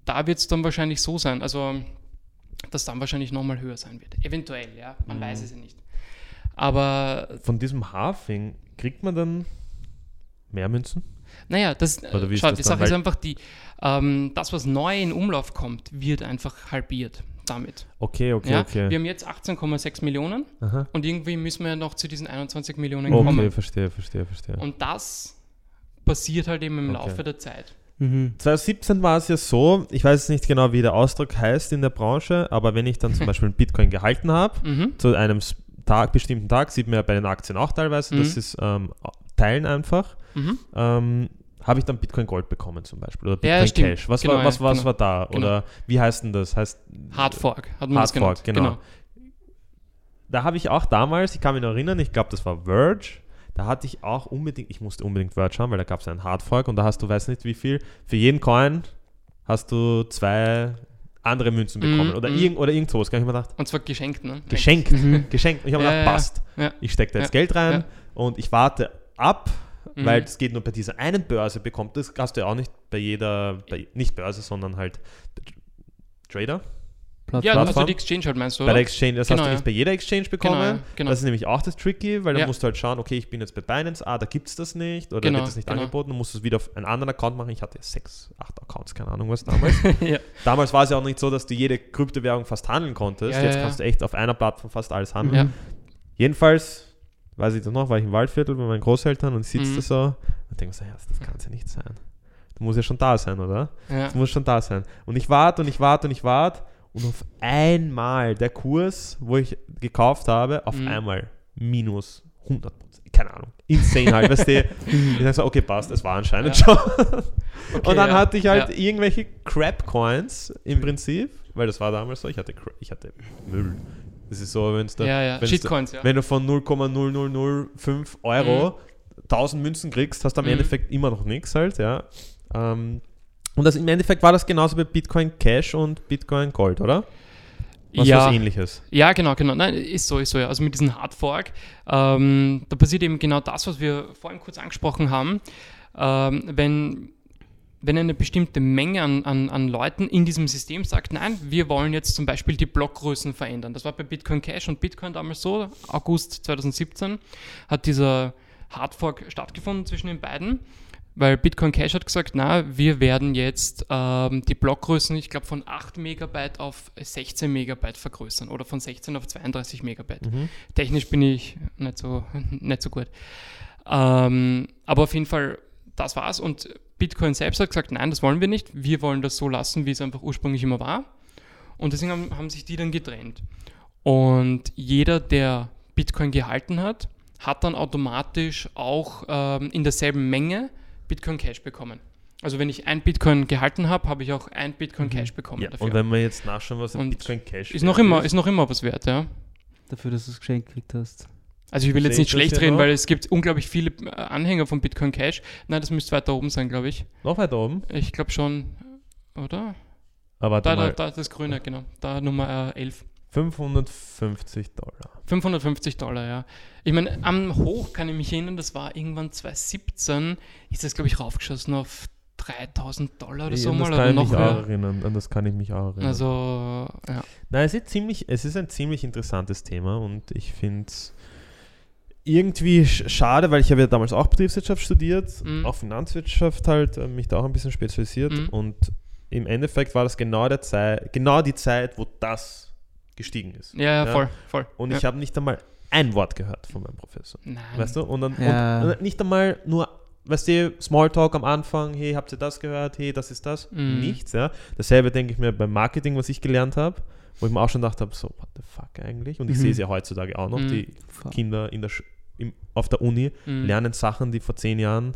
da wird es dann wahrscheinlich so sein, also dass dann wahrscheinlich nochmal höher sein wird. Eventuell, ja, man Mhm. weiß es ja nicht. Aber Von diesem Halving kriegt man dann mehr Münzen? Naja, das, Oder wie ist schau, das die dann? Sache ist einfach die, ähm, das, was neu in Umlauf kommt, wird einfach halbiert damit. Okay, okay, ja? okay. Wir haben jetzt 18,6 Millionen Aha. und irgendwie müssen wir ja noch zu diesen 21 Millionen Okay, kommen. verstehe, verstehe, verstehe. Und das passiert halt eben im Okay. Laufe der Zeit. Mhm. 2017 war es ja so, ich weiß jetzt nicht genau, wie der Ausdruck heißt in der Branche, aber wenn ich dann zum Beispiel einen Bitcoin gehalten habe, Mhm. zu einem Tag, bestimmten Tag, sieht man ja bei den Aktien auch teilweise, das Mhm. ist ähm, Teilen einfach, Mhm. ähm, habe ich dann Bitcoin Gold bekommen zum Beispiel oder Ja, Bitcoin stimmt. Cash. Was, Genau, war, was, ja, was genau. war da? Genau. Oder wie heißt denn das? Heißt Hard Fork hat man Hard das genannt. Fork, genau. Da habe ich auch damals, ich kann mich noch erinnern, ich glaube, das war Verge. Da hatte ich auch unbedingt, ich musste unbedingt Verge haben, weil da gab es einen Hard Fork und da hast du, weiß nicht wie viel, für jeden Coin hast du zwei andere Münzen Mhm, bekommen oder, mhm. irgend, oder irgend sowas. Ich mir gedacht, Und zwar geschenkt, ne? geschenkt, Mhm. geschenkt. Und ich habe Ja, ja, gedacht, ja. passt. Ja. Ich stecke da jetzt Ja, Geld rein ja. und ich warte ab, Mhm. weil es geht nur bei dieser einen Börse bekommt. Das hast du ja auch nicht bei jeder, bei, nicht Börse, sondern halt Trader. Ja, Plattform. also die Exchange halt meinst du, Bei oder? der Exchange, das Genau, hast du ja. nicht bei jeder Exchange bekommen. Genau, ja, genau. Das ist nämlich auch das Tricky, weil Ja. dann musst du halt schauen, okay, ich bin jetzt bei Binance, ah, da gibt es das nicht oder Genau, wird das nicht genau. angeboten, dann musst du es wieder auf einen anderen Account machen. Ich hatte ja sechs, acht Accounts, keine Ahnung was damals. ja. damals war es ja auch nicht so, dass du jede Kryptowährung fast handeln konntest. Ja, jetzt ja, kannst ja. du echt auf einer Plattform fast alles handeln. Ja. Jedenfalls, weiß ich das noch, war ich im Waldviertel bei meinen Großeltern und sitze Mhm. da so und denke so, ja, das kann es ja nicht sein. Du musst ja schon da sein, oder? Ja. Das muss schon da sein. Und ich warte und ich warte und ich warte und auf einmal der Kurs, wo ich gekauft habe, auf Mhm. einmal minus 100 Keine Ahnung. Insane halt, weißt du. Ich dachte so, okay, passt, es war anscheinend Ja. schon. Okay, und dann ja. hatte ich halt Ja. irgendwelche Crap-Coins im Prinzip, weil das war damals so, ich hatte, ich hatte Müll. Das ist so, wenn's da, Ja, ja, Shitcoins, ja. wenn du von 0,0005 Euro 1000 Münzen kriegst, hast du am Mhm. Endeffekt immer noch nichts halt, ja. Ähm, und das, im Endeffekt war das genauso bei Bitcoin Cash und Bitcoin Gold, oder? Was ja. was ähnliches. Ja, genau, genau. Nein, ist so, ist so. Ja. Also mit diesem Hard Fork, ähm, da passiert eben genau das, was wir vorhin kurz angesprochen haben. Ähm, wenn, wenn eine bestimmte Menge an, an, an Leuten in diesem System sagt, nein, wir wollen jetzt zum Beispiel die Blockgrößen verändern. Das war bei Bitcoin Cash und Bitcoin damals so. August 2017 hat dieser Hard Fork stattgefunden zwischen den beiden. Weil Bitcoin Cash hat gesagt, na, wir werden jetzt ähm, die Blockgrößen, ich glaube, von 8 Megabyte auf 16 Megabyte vergrößern oder von 16 auf 32 Megabyte. Mhm. Technisch bin ich nicht so, nicht so gut. Ähm, aber auf jeden Fall, das war's. Und Bitcoin selbst hat gesagt, nein, das wollen wir nicht. Wir wollen das so lassen, wie es einfach ursprünglich immer war. Und deswegen haben, haben sich die dann getrennt. Und jeder, der Bitcoin gehalten hat, hat dann automatisch auch ähm, in derselben Menge Bitcoin Cash bekommen. Also wenn ich ein Bitcoin gehalten habe, habe ich auch ein Bitcoin Cash bekommen Mhm. Ja, dafür. und wenn wir jetzt nachschauen, was ein Bitcoin Cash ist noch immer, ist noch immer was wert, ja. Dafür, dass du es geschenkt gekriegt hast. Also ich will jetzt nicht ich schlecht reden, weil es gibt unglaublich viele äh, Anhänger von Bitcoin Cash. Nein, das müsste weiter oben sein, glaube ich. Noch weiter oben. Ich glaube schon, oder? Aber warte Da, da, mal, da, das Grüne, genau. Da Nummer äh, 11. 550 Dollar. 550 Dollar, ja. Ich meine, am Hoch kann ich mich erinnern, das war irgendwann 2017, ist das, glaube ich, raufgeschossen auf 3000 Dollar oder Ja, so an das mal kann oder ich noch mich auch höher. erinnern. An das kann ich mich auch erinnern. Also, ja. Nein, es ist, ziemlich, es ist ein ziemlich interessantes Thema und ich finde es irgendwie sch- schade, weil ich habe ja damals auch Betriebswirtschaft studiert, Mhm. auch Finanzwirtschaft halt, äh, mich da auch ein bisschen spezialisiert Mhm. und im Endeffekt war das genau, der Zeit, genau die Zeit, wo das gestiegen ist. Ja, ja, Ja. voll, voll. Und ja. ich habe nicht einmal ein Wort gehört von meinem Professor. Nein. Weißt du? Und, dann, Ja. und nicht einmal nur, weißt du, Smalltalk am Anfang, hey, habt ihr das gehört? Hey, das ist das. Mhm. Nichts, ja. Dasselbe denke ich mir beim Marketing, was ich gelernt habe, wo ich mir auch schon gedacht habe, so, what the fuck eigentlich? Und ich Mhm. sehe es ja heutzutage auch noch, Mhm. die Fuck. Kinder in der Sch im, auf der Uni Mhm. lernen Sachen, die vor zehn Jahren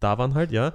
da waren halt, ja.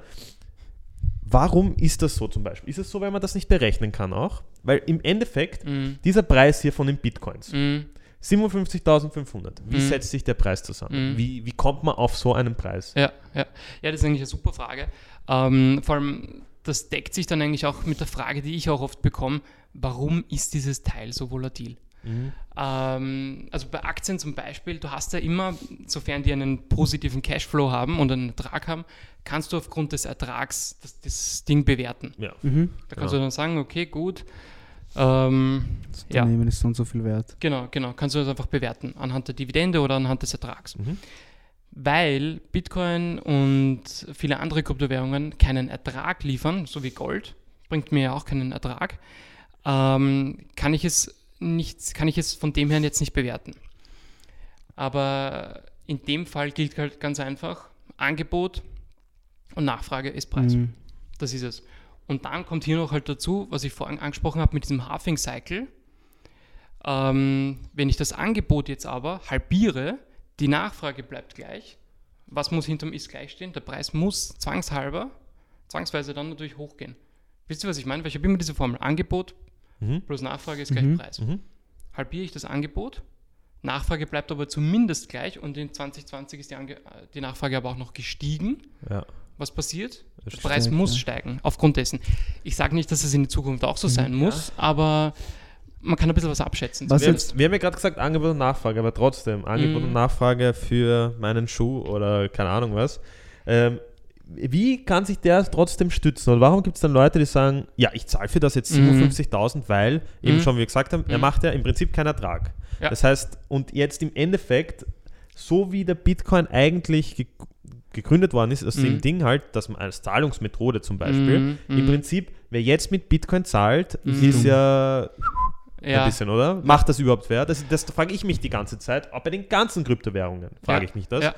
Warum ist das so zum Beispiel? Ist es so, weil man das nicht berechnen kann auch? Weil im Endeffekt, Mhm. dieser Preis hier von den Bitcoins, Mhm. 57.500, wie Mhm. setzt sich der Preis zusammen? Mhm. Wie, wie kommt man auf so einen Preis? Ja, ja. ja, das ist eigentlich eine super Frage. Ähm, vor allem, das deckt sich dann eigentlich auch mit der Frage, die ich auch oft bekomme, warum ist dieses Teil so volatil? Mhm. Ähm, also bei Aktien zum Beispiel, du hast ja immer, sofern die einen positiven Cashflow haben und einen Ertrag haben, kannst du aufgrund des Ertrags das, das Ding bewerten. Ja. Mhm. Da kannst Ja. du dann sagen, okay, gut. Ähm, Das Ja. Unternehmen ist so und so viel wert. genau, genau. Kannst du das einfach bewerten anhand der Dividende oder anhand des Ertrags. Mhm. weil Bitcoin und viele andere Kryptowährungen keinen Ertrag liefern, so wie Gold, bringt mir ja auch keinen Ertrag, ähm, kann, ich es nicht, kann ich es von dem her jetzt nicht bewerten. Aber in dem Fall gilt halt ganz einfach, Angebot und Nachfrage ist Preis. Mhm. Das ist es. Und dann kommt hier noch halt dazu, was ich vorhin angesprochen habe mit diesem Halving Cycle. Ähm, wenn ich das Angebot jetzt aber halbiere, die Nachfrage bleibt gleich. Was muss hinterm Ist gleich stehen? Der Preis muss zwangshalber, zwangsweise dann natürlich hochgehen. Wisst ihr, was ich meine? Weil ich habe immer diese Formel. Angebot Mhm. plus Nachfrage ist gleich Mhm. Preis. Mhm. Halbiere ich das Angebot, Nachfrage bleibt aber zumindest gleich und in 2020 ist die, Ange die Nachfrage aber auch noch gestiegen. Ja. Was passiert? Der Das Preis steigt, muss ja. steigen, aufgrund dessen. Ich sage nicht, dass es in der Zukunft auch so sein muss, aber man kann ein bisschen was abschätzen. Was Wir wir haben ja gerade gesagt, Angebot und Nachfrage, aber trotzdem, Angebot Mhm. und Nachfrage für meinen Schuh oder keine Ahnung was. Ähm, wie kann sich der trotzdem stützen? Oder warum gibt es dann Leute, die sagen, ja, ich zahle für das jetzt Mhm. 57.000, weil, eben Mhm. schon wie wir gesagt haben, er Mhm. macht ja im Prinzip keinen Ertrag. Ja. Das heißt, und jetzt im Endeffekt, so wie der Bitcoin eigentlich ge gegründet worden ist, aus dem Mhm. Ding halt, dass man als Zahlungsmethode zum Beispiel, Mhm, im mhm. Prinzip, wer jetzt mit Bitcoin zahlt, Mhm. ist ja ja, ein bisschen, oder? Macht das überhaupt wer? Das, das frage ich mich die ganze Zeit. Auch bei den ganzen Kryptowährungen frage Ja. ich mich das. Ja.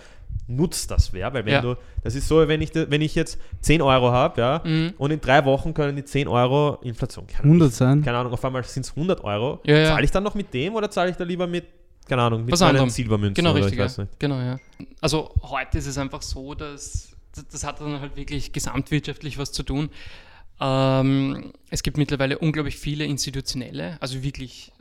Nutzt das wer? Weil wenn Ja. du, das ist so, wenn ich, wenn ich jetzt 10 Euro habe, ja, Mhm. und in drei Wochen können die 10 Euro Inflation, keine, 100 sein. keine Ahnung, auf einmal sind es 100 Euro. Ja, ja. Zahle ich dann noch mit dem oder zahle ich da lieber mit, keine Ahnung, mit Was meinen. Silbermünzen Genau, oder richtig. ich Ja. weiß nicht. Genau, ja. Also heute ist es einfach so, dass das, das hat dann halt wirklich gesamtwirtschaftlich was zu tun. Ähm, es gibt mittlerweile unglaublich viele institutionelle, also wirklich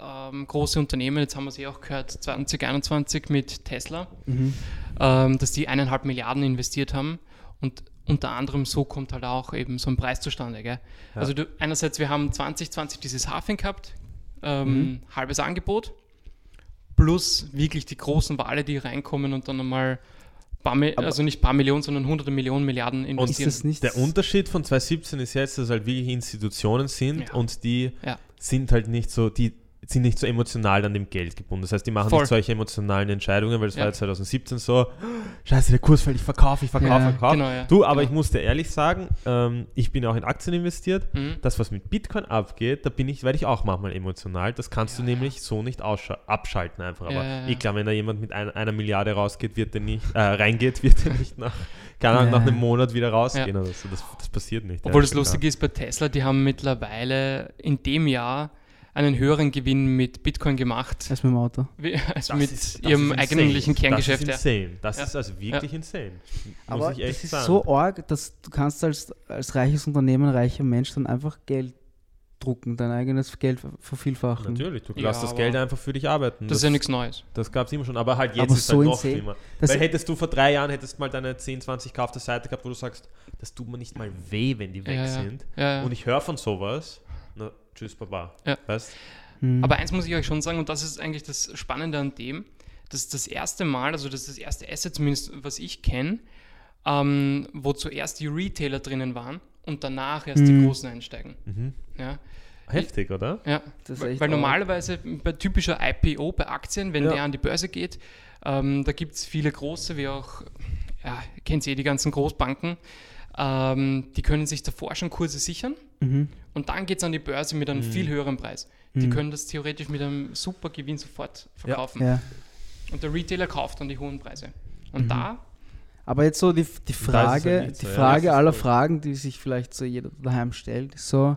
ähm, große Unternehmen. Jetzt haben wir eh auch gehört, 2021 mit Tesla, Mhm. ähm, dass die eineinhalb Milliarden investiert haben und unter anderem so kommt halt auch eben so ein Preis zustande. Gell? Ja. Also du, einerseits, wir haben 2020 dieses Hafen gehabt, ähm, halbes Angebot, plus wirklich die großen Wale, die reinkommen und dann einmal paar, Aber- also nicht paar Millionen, sondern hunderte Millionen, Milliarden investieren. das nicht Der Unterschied von 2017 ist jetzt, dass halt wirklich Institutionen sind Ja. und die Ja. sind halt nicht so, die sind nicht so emotional an dem Geld gebunden. Das heißt, die machen Voll. nicht solche emotionalen Entscheidungen, weil es Ja. war ja 2017 so, scheiße, der Kurs fällt, ich verkaufe, ich verkaufe, Ja, verkaufe. genau, ja. Du, aber Genau. ich muss dir ehrlich sagen, ähm, ich bin auch in Aktien investiert. Mhm. Das, was mit Bitcoin abgeht, da bin ich, werde ich auch manchmal emotional. Das kannst du nämlich so nicht abschalten einfach. Aber Ja, ja. eh klar, wenn da jemand mit ein, einer Milliarde rausgeht, wird der nicht, äh, reingeht, wird der nicht nach, Ja. nach einem Monat wieder rausgehen oder so. Das, das passiert nicht. Obwohl das Lustige ist bei Tesla, die haben mittlerweile in dem Jahr einen höheren Gewinn mit Bitcoin gemacht, Erst mit dem Auto. wie, als Das mit ist- das ihrem ist eigentlichen. Kerngeschäft. Das ja. ist insane. Das Ja. ist also wirklich insane. Muss Aber ich echt das ist sagen. so arg, dass du kannst als, als reiches Unternehmen, reicher Mensch dann einfach Geld drucken, dein eigenes Geld ver- vervielfachen. Natürlich, du Ja, lässt das aber Geld einfach für dich arbeiten. Das ist ja nichts Neues. Das gab es immer schon, aber halt jetzt Aber ist so halt noch schlimmer. Das- Weil hättest du vor drei Jahren, hättest mal deine 10, 20 K auf der Seite gehabt, wo du sagst, das tut mir nicht mal weh, wenn die weg Ja, ja. sind. Ja, ja. Und ich höre von sowas, tschüss, Baba. Ja. Weißt? Hm. Aber eins muss ich euch schon sagen, und das ist eigentlich das Spannende an dem, das ist das erste Mal, also das ist das erste Asset zumindest, was ich kenne, ähm, wo zuerst die Retailer drinnen waren und danach erst die Mhm. Großen einsteigen. Mhm. Ja, Heftig, oder? ja. Das ist weil weil normalerweise bei typischer IPO bei Aktien, wenn Ja. der an die Börse geht, ähm, da gibt es viele große, wie auch, ja, kennt ihr eh die ganzen Großbanken, ähm, die können sich davor schon Kurse sichern Mhm. Und dann geht es an die Börse mit einem Mhm. viel höheren Preis. Die Mhm. können das theoretisch mit einem super Gewinn sofort verkaufen. Ja. Und der Retailer kauft dann die hohen Preise. Und Mhm. da, Aber jetzt so die, die Frage, nicht so, die ja. Frage aller so. Fragen, die sich vielleicht so jeder daheim stellt, ist so,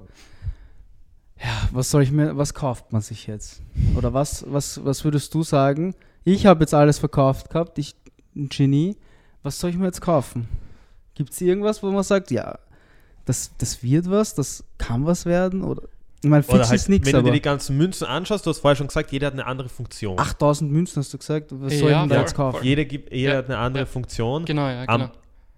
ja, was soll ich mir, was kauft man sich jetzt? Oder was, was, was würdest du sagen? Ich habe jetzt alles verkauft gehabt, ich ein Genie, was soll ich mir jetzt kaufen? Gibt es irgendwas, wo man sagt, ja, das, das wird was, das kann was werden? Oder, ich meine, Oder fix halt, ist nichts, wenn du dir aber die ganzen Münzen anschaust, du hast vorher schon gesagt, jeder hat eine andere Funktion. 8000 Münzen hast du gesagt, was soll ich Ja, denn da jetzt kaufen? Jeder, gibt, jeder Ja, hat eine andere ja. Funktion. genau, ja, genau.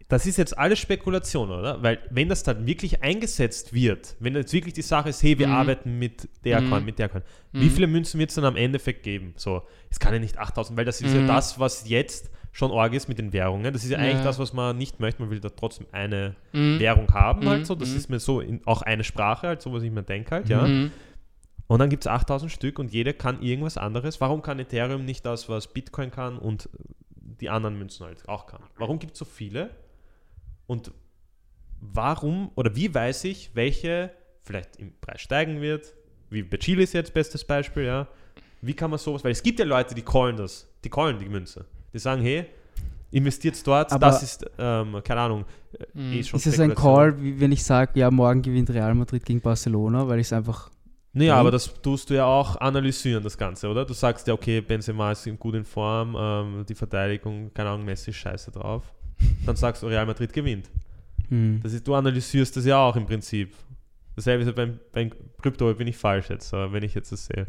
Das ist jetzt alles Spekulation, oder? Weil wenn das dann wirklich eingesetzt wird, wenn jetzt wirklich die Sache ist, hey, wir Mhm. arbeiten mit der Mhm. Coin, mit der Coin, wie Mhm. viele Münzen wird es dann am Endeffekt geben? So, es kann ja nicht 8000, weil das ist ja Mhm. das, was jetzt schon arg ist mit den Währungen. Das ist ja eigentlich Ja. das, was man nicht möchte. Man will da trotzdem eine Mhm. Währung haben, Mhm. halt so. Das Mhm. ist mir so in, auch eine Sprache, halt so, was ich mir denke halt, ja. Mhm. Und dann gibt es 8000 Stück und jeder kann irgendwas anderes. Warum kann Ethereum nicht das, was Bitcoin kann und die anderen Münzen halt auch kann. Warum gibt es so viele? Und warum oder wie weiß ich, welche vielleicht im Preis steigen wird? Wie bei Chile ist jetzt bestes Beispiel, ja. Wie kann man sowas, weil es gibt ja Leute, die callen das, die callen die Münze. Die sagen, hey, investiert dort, Aber- das ist, ähm, keine Ahnung, äh, Mhm. eh Ist es ein. Call, wie wenn ich sage, ja, morgen gewinnt Real Madrid gegen Barcelona, weil ich es einfach. Naja, Mhm. aber das tust du ja auch analysieren, das Ganze, oder? Du sagst ja, okay, Benzema ist in- gut in Form, ähm, die Verteidigung, keine Ahnung, Messi scheiße drauf. Dann sagst du, Real Madrid gewinnt. Hm. Das ist, du analysierst das ja auch im Prinzip. Dasselbe ist ja beim, beim Krypto, bin ich falsch jetzt, aber wenn ich jetzt das sehe.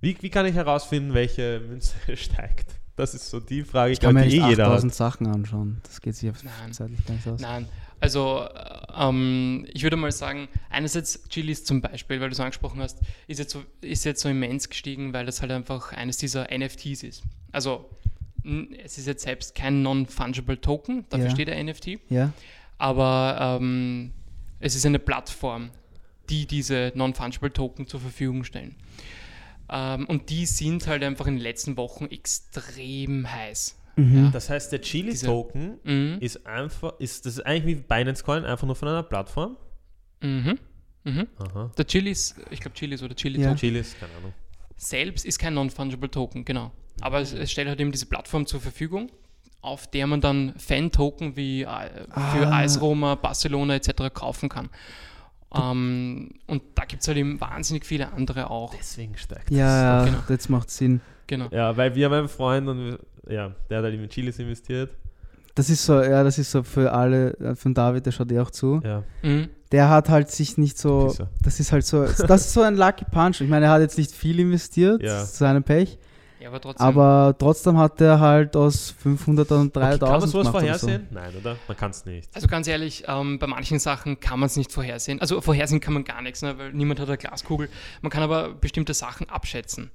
Wie, wie kann ich herausfinden, welche Münze steigt? Das ist so die Frage, Ich kann mir nicht eh jeder 8000 hat. Sachen anschauen. Das geht sich auf Nein. zeitlich gar nicht aus. Nein, also äh, ähm, ich würde mal sagen, einerseits Chilis zum Beispiel, weil du es angesprochen hast, ist jetzt, so, ist jetzt so immens gestiegen, weil das halt einfach eines dieser NFTs ist. Also es ist jetzt selbst kein Non-Fungible Token, dafür Ja. steht der NFT, Ja? aber ähm, es ist eine Plattform, die diese Non-Fungible Token zur Verfügung stellen. Ähm, und die sind halt einfach in den letzten Wochen extrem heiß. Mhm. Ja. Das heißt, der Chili-Token Mhm. ist einfach, ist das ist eigentlich wie Binance Coin, einfach nur von einer Plattform? Mhm. Mhm. Aha. Der Chilis, ich glaube Chilis oder Chili Ja. Token Chilis, keine Ahnung. selbst ist kein Non-Fungible Token, genau. Aber es, es stellt halt eben diese Plattform zur Verfügung, auf der man dann Fan-Token wie äh, für Ah. AS Roma, Barcelona etc. kaufen kann. Ähm, und da gibt es halt eben wahnsinnig viele andere auch. Deswegen steigt Ja, ja, Genau. das macht Sinn. Genau. Ja, weil wir haben einen Freund und wir, ja, der hat halt in Chilis investiert. Das ist so, ja, das ist so für alle, äh, von David, der schaut eh auch zu. Ja, Mhm. Der hat halt sich nicht so, das ist halt so, das ist so ein Lucky Punch. Ich meine, er hat jetzt nicht viel investiert, Ja. zu seinem Pech, Ja, aber trotzdem. aber trotzdem hat er halt aus 500 und okay, 3000 kann man sowas vorhersehen? Nein, oder? Man kann es nicht. also ganz ehrlich, ähm, bei manchen Sachen kann man es nicht vorhersehen. Also vorhersehen kann man gar nichts, ne, weil niemand hat eine Glaskugel. Man kann aber bestimmte Sachen abschätzen.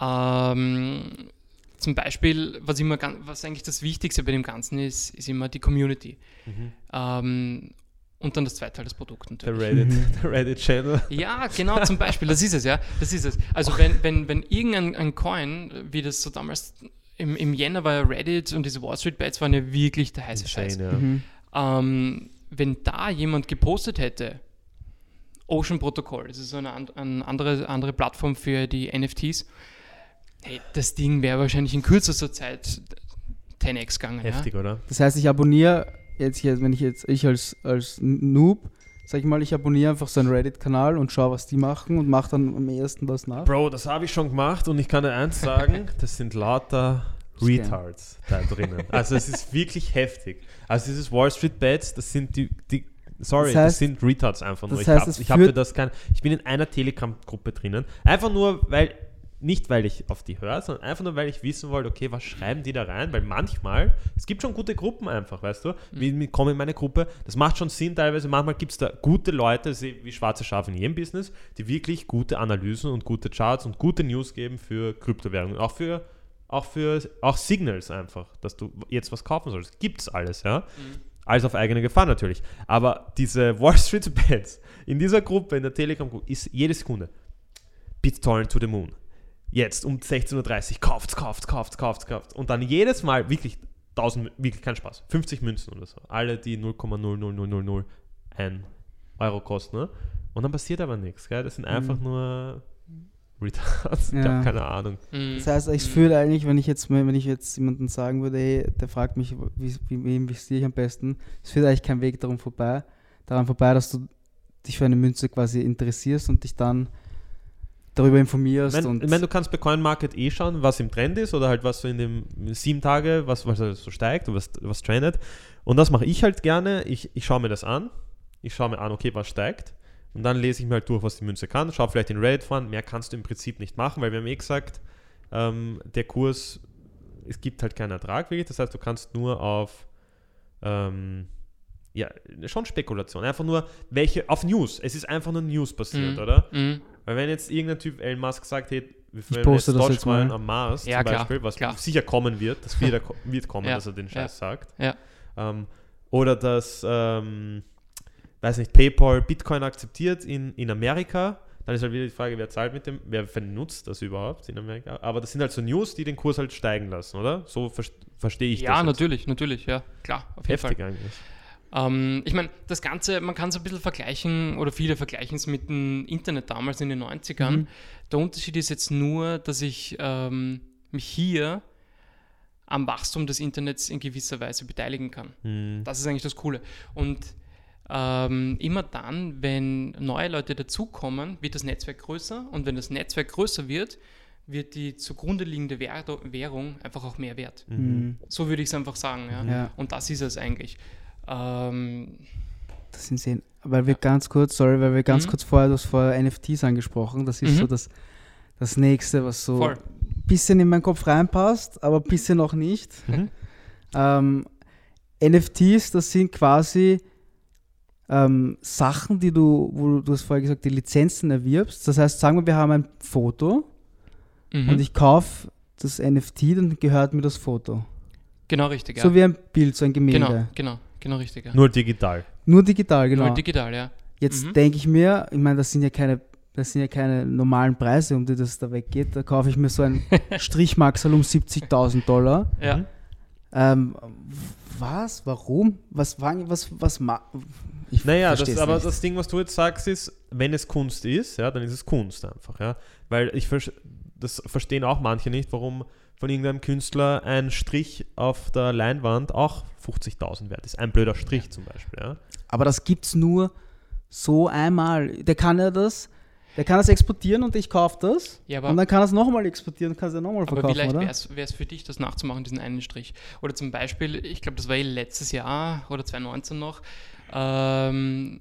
Ähm, zum Beispiel, was, immer, was eigentlich das Wichtigste bei dem Ganzen ist, ist immer die Community. Mhm. Ähm, und dann das zweite halt das Produkt Der natürlich. Reddit, Mhm. der Reddit-Channel. Ja, genau, zum Beispiel, das ist es, ja. Das ist es. Also wenn, wenn, wenn irgendein ein Coin, wie das so damals im, im Jänner war ja Reddit und diese Wall Street Bets waren ja wirklich der heiße Scheiß. Insane, so. ja. Mhm. Ähm, wenn da jemand gepostet hätte, Ocean Protocol, das ist so eine, eine andere, andere Plattform für die NFTs, hey, das Ding wäre wahrscheinlich in kürzester Zeit 10x gegangen. Heftig, oder? Das heißt, ich abonniere jetzt hier, wenn ich jetzt, ich als, als Noob, sag ich mal, ich abonniere einfach so einen Reddit-Kanal und schaue, was die machen und mache dann am ersten was nach. Bro, das habe ich schon gemacht und ich kann dir eins sagen, das sind lauter. Retards da drinnen. Also es ist wirklich heftig. Also dieses Wall Street Bets, das sind die, die sorry, Das das, heißt- sind Retards einfach nur. das Ich, heißt, hab, ich habe führt- das kein, ich bin in einer Telegram-Gruppe drinnen. Einfach nur, weil, nicht weil ich auf die höre, sondern einfach nur, weil ich wissen wollte, okay, was schreiben die da rein? Weil manchmal, es gibt schon gute Gruppen einfach, weißt du? Wie wie komme in meine Gruppe? Das macht schon Sinn teilweise. Manchmal gibt es da gute Leute, wie schwarze Schafe in jedem Business, die wirklich gute Analysen und gute Charts und gute News geben für Kryptowährungen. Auch für, auch für, auch Signals einfach, dass du jetzt was kaufen sollst. Gibt's alles, ja? Alles auf eigene Gefahr natürlich. Aber diese Wall Street Bets in dieser Gruppe, in der Telegram-Gruppe, ist jede Sekunde BitTorrent to the Moon. Jetzt um 16.30 Uhr, kauft, kauft, kauft, kauft, kauft. Und dann jedes Mal wirklich 1000, wirklich kein Spaß, 50 Münzen oder so. Alle, die 0,00001 Euro kosten. Ne? Und dann passiert aber nichts. Gell? Das sind einfach nur Retards. Ich Ja. habe keine Ahnung. Mhm. Das heißt, ich Mhm. fühle eigentlich, wenn ich jetzt wenn ich jetzt jemanden sagen würde, hey, der fragt mich, wie, wie, wie investiere ich am besten, es führt eigentlich kein Weg darum vorbei, daran vorbei, dass du dich für eine Münze quasi interessierst und dich dann darüber informierst Ich und meine, ich mein, du kannst bei CoinMarket eh schauen, was im Trend ist oder halt was so in dem sieben Tage, was, was halt so steigt und was, was trendet. Und das mache ich halt gerne. Ich, ich schaue mir das an. Ich schaue mir an, okay, was steigt. Und dann lese ich mir halt durch, was die Münze kann. Schau vielleicht den Reddit von. Mehr kannst du im Prinzip nicht machen, weil wir haben eh gesagt, ähm, der Kurs, es gibt halt keinen Ertrag wirklich. Das heißt, du kannst nur auf ähm, ja, schon Spekulation. Einfach nur, welche, auf News. Es ist einfach nur News passiert, Mhm. oder? Mhm. Weil wenn jetzt irgendein Typ Elon Musk sagt, hey, wir poste jetzt jetzt Dogecoin mal. am Mars Ja, zum klar, Beispiel, was klar. sicher kommen wird, das wird, wird kommen, Ja, dass er den ja. Scheiß sagt. Ja. Ähm, oder dass, ähm, weiß nicht, PayPal Bitcoin akzeptiert in, in Amerika, Dann ist halt wieder die Frage, wer zahlt mit dem, wer benutzt das überhaupt in Amerika? Aber das sind halt so News, die den Kurs halt steigen lassen, oder? So ver verstehe ich ja, das. Ja, natürlich, natürlich, ja, klar, auf jeden Heftig Fall. eigentlich. Ähm, ich meine, das Ganze, man kann es ein bisschen vergleichen, oder viele vergleichen es mit dem Internet damals in den 90ern. Mhm. Der Unterschied ist jetzt nur, dass ich ähm, mich hier am Wachstum des Internets in gewisser Weise beteiligen kann. Mhm. Das ist eigentlich das Coole. Und ähm, immer dann, wenn neue Leute dazukommen, wird das Netzwerk größer und wenn das Netzwerk größer wird, wird die zugrunde liegende Währung einfach auch mehr wert. Mhm. So würde ich es einfach sagen. Ja? ja? Und das ist es eigentlich. Ähm, das sind sie, weil wir ja. ganz kurz, sorry, weil wir ganz mhm. kurz vorher, du hast vorher NFTs angesprochen, das ist mhm. so das, das nächste, was so ein bisschen in meinen Kopf reinpasst, aber ein bisschen noch nicht. Mhm. Ähm, NFTs, das sind quasi ähm, Sachen, die du, wo du, du hast vorher gesagt, die Lizenzen erwirbst. Das heißt, sagen wir, wir haben ein Foto mhm. und ich kaufe das NFT, dann gehört mir das Foto. Genau richtig, ja. So wie ein Bild, so ein Gemälde. Genau, genau, genau richtig. Ja. Nur digital. Nur digital, genau. Nur digital, ja. Jetzt mhm. denke ich mir, ich meine, das sind ja keine das sind ja keine normalen Preise, um die das da weggeht. Da kaufe ich mir so ein Strichmaxel um 70.000 Dollar. Ja. Ähm, was? Warum? Was, was, was, was ich naja, das, aber nicht. das Ding, was du jetzt sagst, ist, wenn es Kunst ist, ja, dann ist es Kunst einfach, ja. Weil ich das verstehen auch manche nicht, warum von irgendeinem Künstler ein Strich auf der Leinwand auch 50.000 wert ist. Ein blöder Strich ja. zum Beispiel, ja. Aber das gibt es nur so einmal. Der kann ja das, der kann das exportieren und ich kaufe das. Ja, und dann kann er es nochmal exportieren und kann es ja nochmal verkaufen. Aber vielleicht wäre es für dich, das nachzumachen, diesen einen Strich. Oder zum Beispiel, ich glaube, das war letztes Jahr oder 2019 noch, ähm,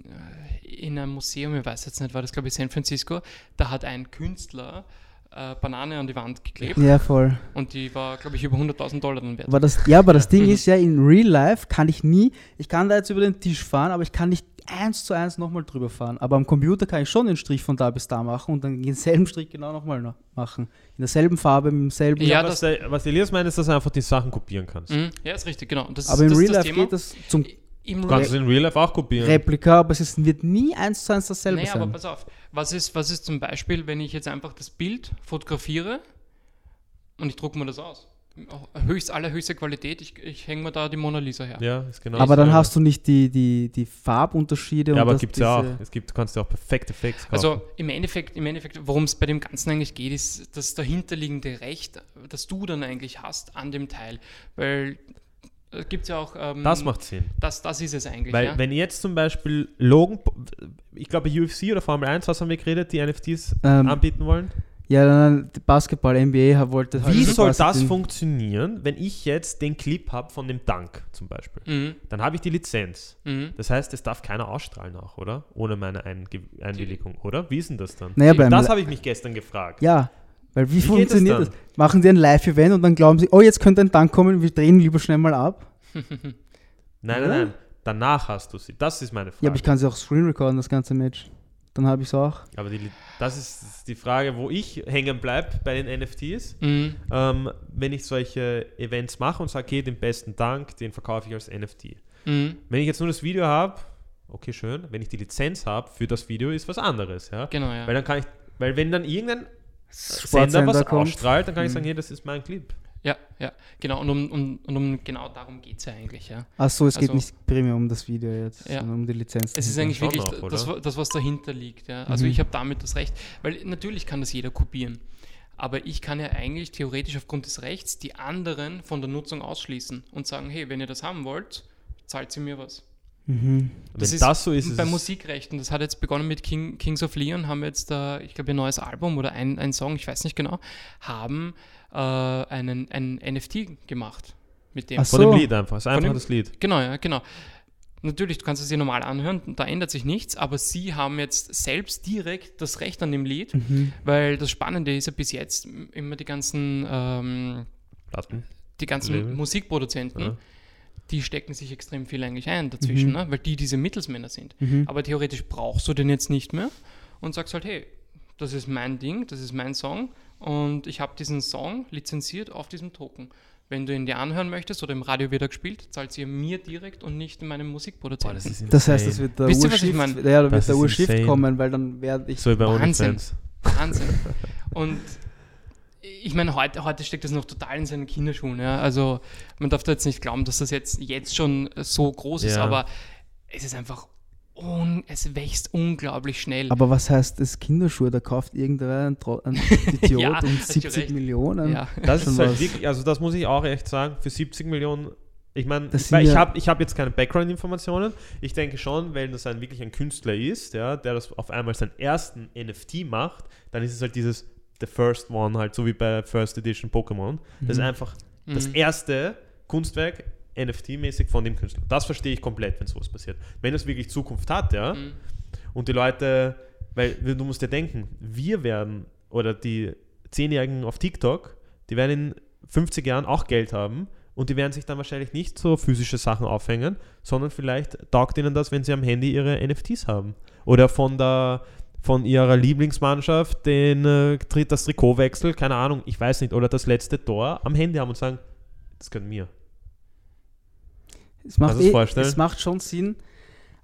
in einem Museum, ich weiß jetzt nicht, war das glaube ich San Francisco, da hat ein Künstler äh, Banane an die Wand geklebt. Ja, voll. Und die war, glaube ich, über 100.000 Dollar dann wert. Aber das, ja, aber das Ding ist ja, in Real Life kann ich nie, ich kann da jetzt über den Tisch fahren, aber ich kann nicht eins zu eins nochmal drüber fahren. Aber am Computer kann ich schon den Strich von da bis da machen und dann denselben Strich genau nochmal machen. In derselben Farbe, mit demselben. Ja, was, der, was Elias meint, ist, dass du einfach die Sachen kopieren kannst. Mhm. Ja, ist richtig, genau. Das aber ist, im Real Life geht das zum im du kannst es in Real Life auch kopieren. Replika, aber es wird nie eins zu eins dasselbe naja, sein. aber pass auf. Was ist, was ist zum Beispiel, wenn ich jetzt einfach das Bild fotografiere und ich drucke mir das aus? Höchst, allerhöchste Qualität, ich, ich hänge mir da die Mona Lisa her. Ja, ist genau Aber dann hast du nicht die, die, die Farbunterschiede. Ja, aber gibt es ja auch. Es gibt, kannst du auch perfekte Effekte kaufen. Also im Endeffekt, im Endeffekt worum es bei dem Ganzen eigentlich geht, ist das dahinterliegende Recht, das du dann eigentlich hast an dem Teil. Weil gibt es ja auch. Ähm, das macht Sinn. Das, das ist es eigentlich. Weil, ja? wenn jetzt zum Beispiel Logan, ich glaube, UFC oder Formel 1, was haben wir geredet, die NFTs ähm, anbieten wollen? Ja, dann Basketball, NBA wollte halt. Wie soll das funktionieren, wenn ich jetzt den Clip habe von dem Dank zum Beispiel? Mhm. Dann habe ich die Lizenz. Mhm. Das heißt, es darf keiner ausstrahlen auch, oder? Ohne meine Einge Einwilligung, oder? Wie ist denn das dann? Naja, das habe ich mich gestern gefragt. Ja, weil wie, wie funktioniert das, das? Machen die ein Live-Event und dann glauben sie, oh, jetzt könnte ein Dank kommen, wir drehen lieber schnell mal ab? nein, nein, nein. Danach hast du sie. Das ist meine Frage. Ja, aber ich kann sie auch screen recorden, das ganze Match. Dann habe ich es auch. Aber die, das ist die Frage, wo ich hängen bleibe bei den NFTs. Mhm. Ähm, wenn ich solche Events mache und sage, okay, den besten Dank, den verkaufe ich als NFT. Mhm. Wenn ich jetzt nur das Video habe, okay, schön. Wenn ich die Lizenz habe für das Video, ist was anderes. Ja? Genau, ja. Weil dann kann ich, weil wenn dann irgendein Sender was kommt. ausstrahlt, dann kann ich mhm. sagen, hey, das ist mein Clip. Ja, ja, genau. Und um, um, und um genau darum geht es ja eigentlich. Ja. Ach so, es also, geht nicht primär um das Video jetzt, ja. sondern um die Lizenz. Es ist eigentlich wirklich noch, das, das, was dahinter liegt. Ja. Also mhm. ich habe damit das Recht, weil natürlich kann das jeder kopieren. Aber ich kann ja eigentlich theoretisch aufgrund des Rechts die anderen von der Nutzung ausschließen und sagen, hey, wenn ihr das haben wollt, zahlt sie mir was. Mhm. Das Wenn ist das so ist, bei Musikrechten. Das hat jetzt begonnen mit King, Kings of Leon, haben jetzt, äh, ich glaube, ein neues Album oder ein, ein Song, ich weiß nicht genau, haben äh, einen, ein NFT gemacht. Mit dem. So. Von dem Lied einfach, das ist einfach dem, das Lied. Genau, ja, genau. Natürlich, du kannst es dir normal anhören, da ändert sich nichts, aber sie haben jetzt selbst direkt das Recht an dem Lied, mhm. weil das Spannende ist ja bis jetzt immer die ganzen ähm, die ganzen Leben. Musikproduzenten. Ja die stecken sich extrem viel eigentlich ein dazwischen, mhm. ne? weil die diese Mittelsmänner sind. Mhm. Aber theoretisch brauchst du den jetzt nicht mehr und sagst halt, hey, das ist mein Ding, das ist mein Song und ich habe diesen Song lizenziert auf diesem Token. Wenn du ihn dir anhören möchtest oder im Radio wird er gespielt, zahlt sie mir direkt und nicht meinem Boah, Musikproduzenten. das ist Das heißt, es wird der Wisst was ich Urshift, mein? ja, da Das wird der ist Urshift kommen, weil dann werde ich so über Wahnsinn. Wahnsinn. Und ich meine, heute, heute steckt das noch total in seinen Kinderschuhen. Ja? Also man darf da jetzt nicht glauben, dass das jetzt, jetzt schon so groß ist, Ja. aber es ist einfach, un, es wächst unglaublich schnell. Aber was heißt das Kinderschuhe? Da kauft irgendwer ein, Tro- ein Idiot Ja, um hast du 70 recht. Millionen. ja. Das ist halt wirklich, also das muss ich auch echt sagen, für 70 Millionen, ich meine, Das ich, ich habe ich hab jetzt keine Background-Informationen. Ich denke schon, wenn das ein, wirklich ein Künstler ist, ja, der das auf einmal seinen ersten NFT macht, dann ist es halt dieses The First One, halt so wie bei First Edition Pokémon. Das ist Mhm. einfach das Mhm. erste Kunstwerk NFT-mäßig von dem Künstler. Das verstehe ich komplett, wenn sowas passiert. Wenn es wirklich Zukunft hat, ja, Mhm. und die Leute, weil du musst dir denken, wir werden oder die Zehnjährigen auf TikTok, die werden in 50 Jahren auch Geld haben und die werden sich dann wahrscheinlich nicht so physische Sachen aufhängen, sondern vielleicht taugt ihnen das, wenn sie am Handy ihre NFTs haben. Oder von der von ihrer Lieblingsmannschaft den äh, das Trikotwechsel, keine Ahnung, ich weiß nicht, oder das letzte Tor am Handy haben und sagen, das gehört mir. Es macht, es eh, vorstellen? es macht schon Sinn,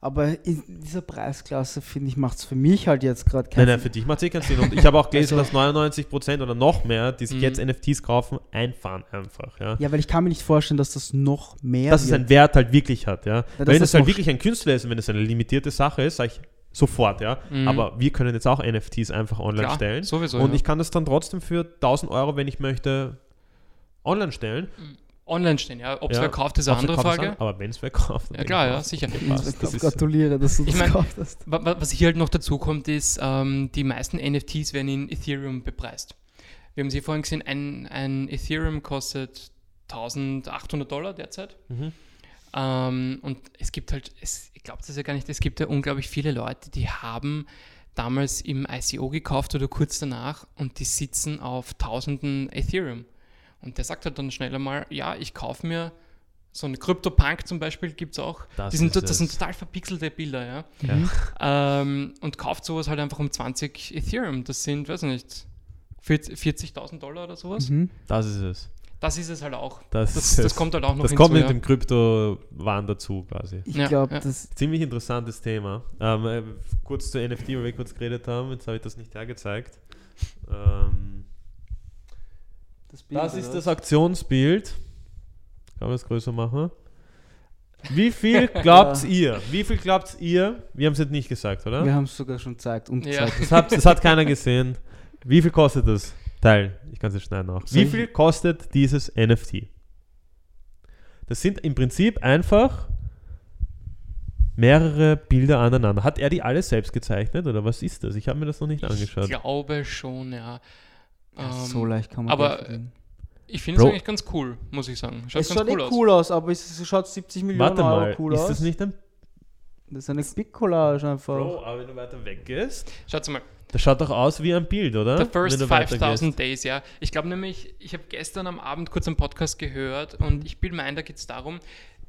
aber in dieser Preisklasse, finde ich, macht es für mich halt jetzt gerade Nein, keinen nein, für dich macht es eh keinen Sinn. Und ich habe auch gelesen, Also- dass 99% oder noch mehr, die sich Mhm. jetzt NFTs kaufen, einfahren einfach. Ja. Ja, weil ich kann mir nicht vorstellen, dass das noch mehr dass es wird. einen Wert halt wirklich hat, ja. dass wenn das es halt wirklich ein Künstler ist und wenn es eine limitierte Sache ist, sage ich sofort, ja. Mhm. Aber wir können jetzt auch NFTs einfach online Klar, stellen. sowieso. und ja. ich kann das dann trotzdem für 1000 Euro, wenn ich möchte, online stellen. Online stehen, ja. Ob es Ja, wer kauft, ist eine Ob's andere verkauft Frage. Aber wenn es wer kauft. dann Ja klar, ich ja, sicher. Ich passt. Das ist- gratuliere, dass du Ich das mein- gekauft hast. Wa- wa- Was hier halt noch dazu kommt, ist, ähm, die meisten NFTs werden in Ethereum bepreist. Wir haben sie vorhin gesehen, ein, ein Ethereum kostet 1800 Dollar derzeit. Mhm. Ähm, und es gibt halt, es, ich glaube das ja gar nicht, es gibt ja unglaublich viele Leute, die haben damals im ICO gekauft oder kurz danach und die sitzen auf tausenden Ethereum. Und der sagt halt dann schnell einmal, ja, ich kaufe mir so eine CryptoPunk zum Beispiel, gibt es auch. Das die sind, das sind total verpixelte Bilder, ja. Ja. Mhm. Ähm, und kauft sowas halt einfach um 20 Ethereum. Das sind, weiß ich nicht, 40 40.000 Dollar oder sowas. Mhm. Das ist es. Das ist es halt auch. Das, Das, das es. kommt halt auch noch das hinzu. kommt mit ja. dem Kryptowahn dazu quasi. Ich Ja, glaube, ja. das Ziemlich interessantes Thema. Ähm, äh, kurz zu NFT, weil wir kurz geredet haben. Jetzt habe ich das nicht hergezeigt. Ähm, das ist das Aktionsbild. Kann man das größer machen? Wie viel glaubt ihr? Wie viel glaubt ihr? Wir haben es jetzt nicht gesagt, oder? Wir haben es sogar schon gezeigt und Ja. gezeigt. Das hat, das hat keiner gesehen. Wie viel kostet das Teil? Ich kann es jetzt schneiden auch. Wie ich- viel kostet dieses NFT? Das sind im Prinzip einfach mehrere Bilder aneinander. Hat er die alle selbst gezeichnet oder was ist das? Ich habe mir das noch nicht angeschaut. Ich glaube schon, ja. Ja, Ähm, so leicht kann man aber-. Ich finde es eigentlich ganz cool, muss ich sagen. Schaut Es ganz schaut cool aus. cool aus, aber es, schaut 70 Millionen Warte Euro mal, cool ist aus. das nicht ein das ist eine Big Collage einfach. Bro, aber wenn du weiter weg gehst, Schaut mal, das schaut doch aus wie ein Bild, oder? The First wenn du weiter 5000 Days, ja. Ich glaube nämlich, ich habe gestern am Abend kurz einen Podcast gehört und ich bilde mir ein, da geht es darum,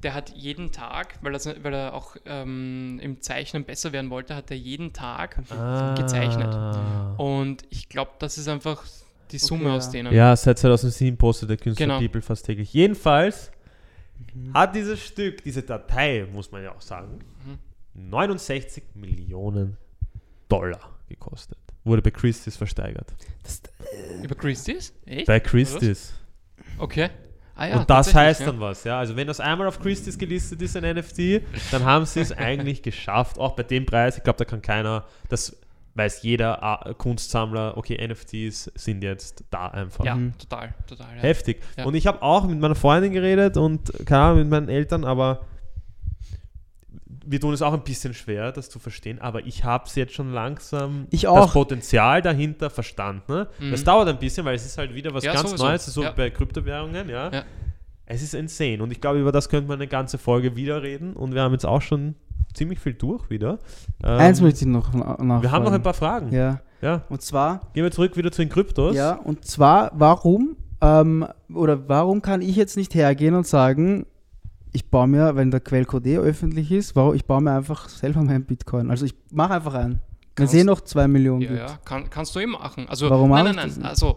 der hat jeden Tag, weil, das, weil er auch ähm, im Zeichnen besser werden wollte, hat er jeden Tag Ah. gezeichnet. Und ich glaube, das ist einfach die Summe Okay, aus denen. Ja, seit 2007 postet der Künstler Genau. People fast täglich. Jedenfalls Mhm. hat dieses Stück, diese Datei, muss man ja auch sagen, Mhm. 69 Millionen Dollar gekostet. Wurde bei Christie's versteigert. Das, Über Christie's? Echt? Bei Christie's. Okay. Ah, ja, Und das heißt ja. dann was, ja. Also wenn das einmal auf Christie's gelistet ist, ein NFT, dann haben sie es eigentlich geschafft. Auch bei dem Preis, ich glaube, da kann keiner, das weiß jeder ah, Kunstsammler, okay, NFTs sind jetzt da einfach. Ja, Mhm. total, total. Ja. Heftig. Ja. Und ich habe auch mit meiner Freundin geredet und keine Ahnung, mit meinen Eltern, aber wir tun es auch ein bisschen schwer, das zu verstehen, aber ich habe es jetzt schon langsam Ich das auch. Potenzial dahinter verstanden. Ne? Mhm. Es dauert ein bisschen, weil es ist halt wieder was Ja, ganz sowieso. Neues, so Ja. bei Kryptowährungen, ja. Ja. Es ist insane und ich glaube, über das könnte man eine ganze Folge wieder reden und wir haben jetzt auch schon ziemlich viel durch wieder. Ähm, Eins möchte ich noch na- nachfragen. wir haben noch ein paar Fragen. Ja. Ja, und zwar, Gehen wir zurück wieder zu den Kryptos. ja, und zwar, warum, ähm, oder warum kann ich jetzt nicht hergehen und sagen, ich baue mir, wenn der Quellcode eh öffentlich ist, warum, ich baue mir einfach selber meinen Bitcoin. Also ich mache einfach einen. Wenn es eh noch zwei Millionen Ja, gibt. ja, kann, kannst du eh machen. Also, Warum nein, nein, nein. das Also,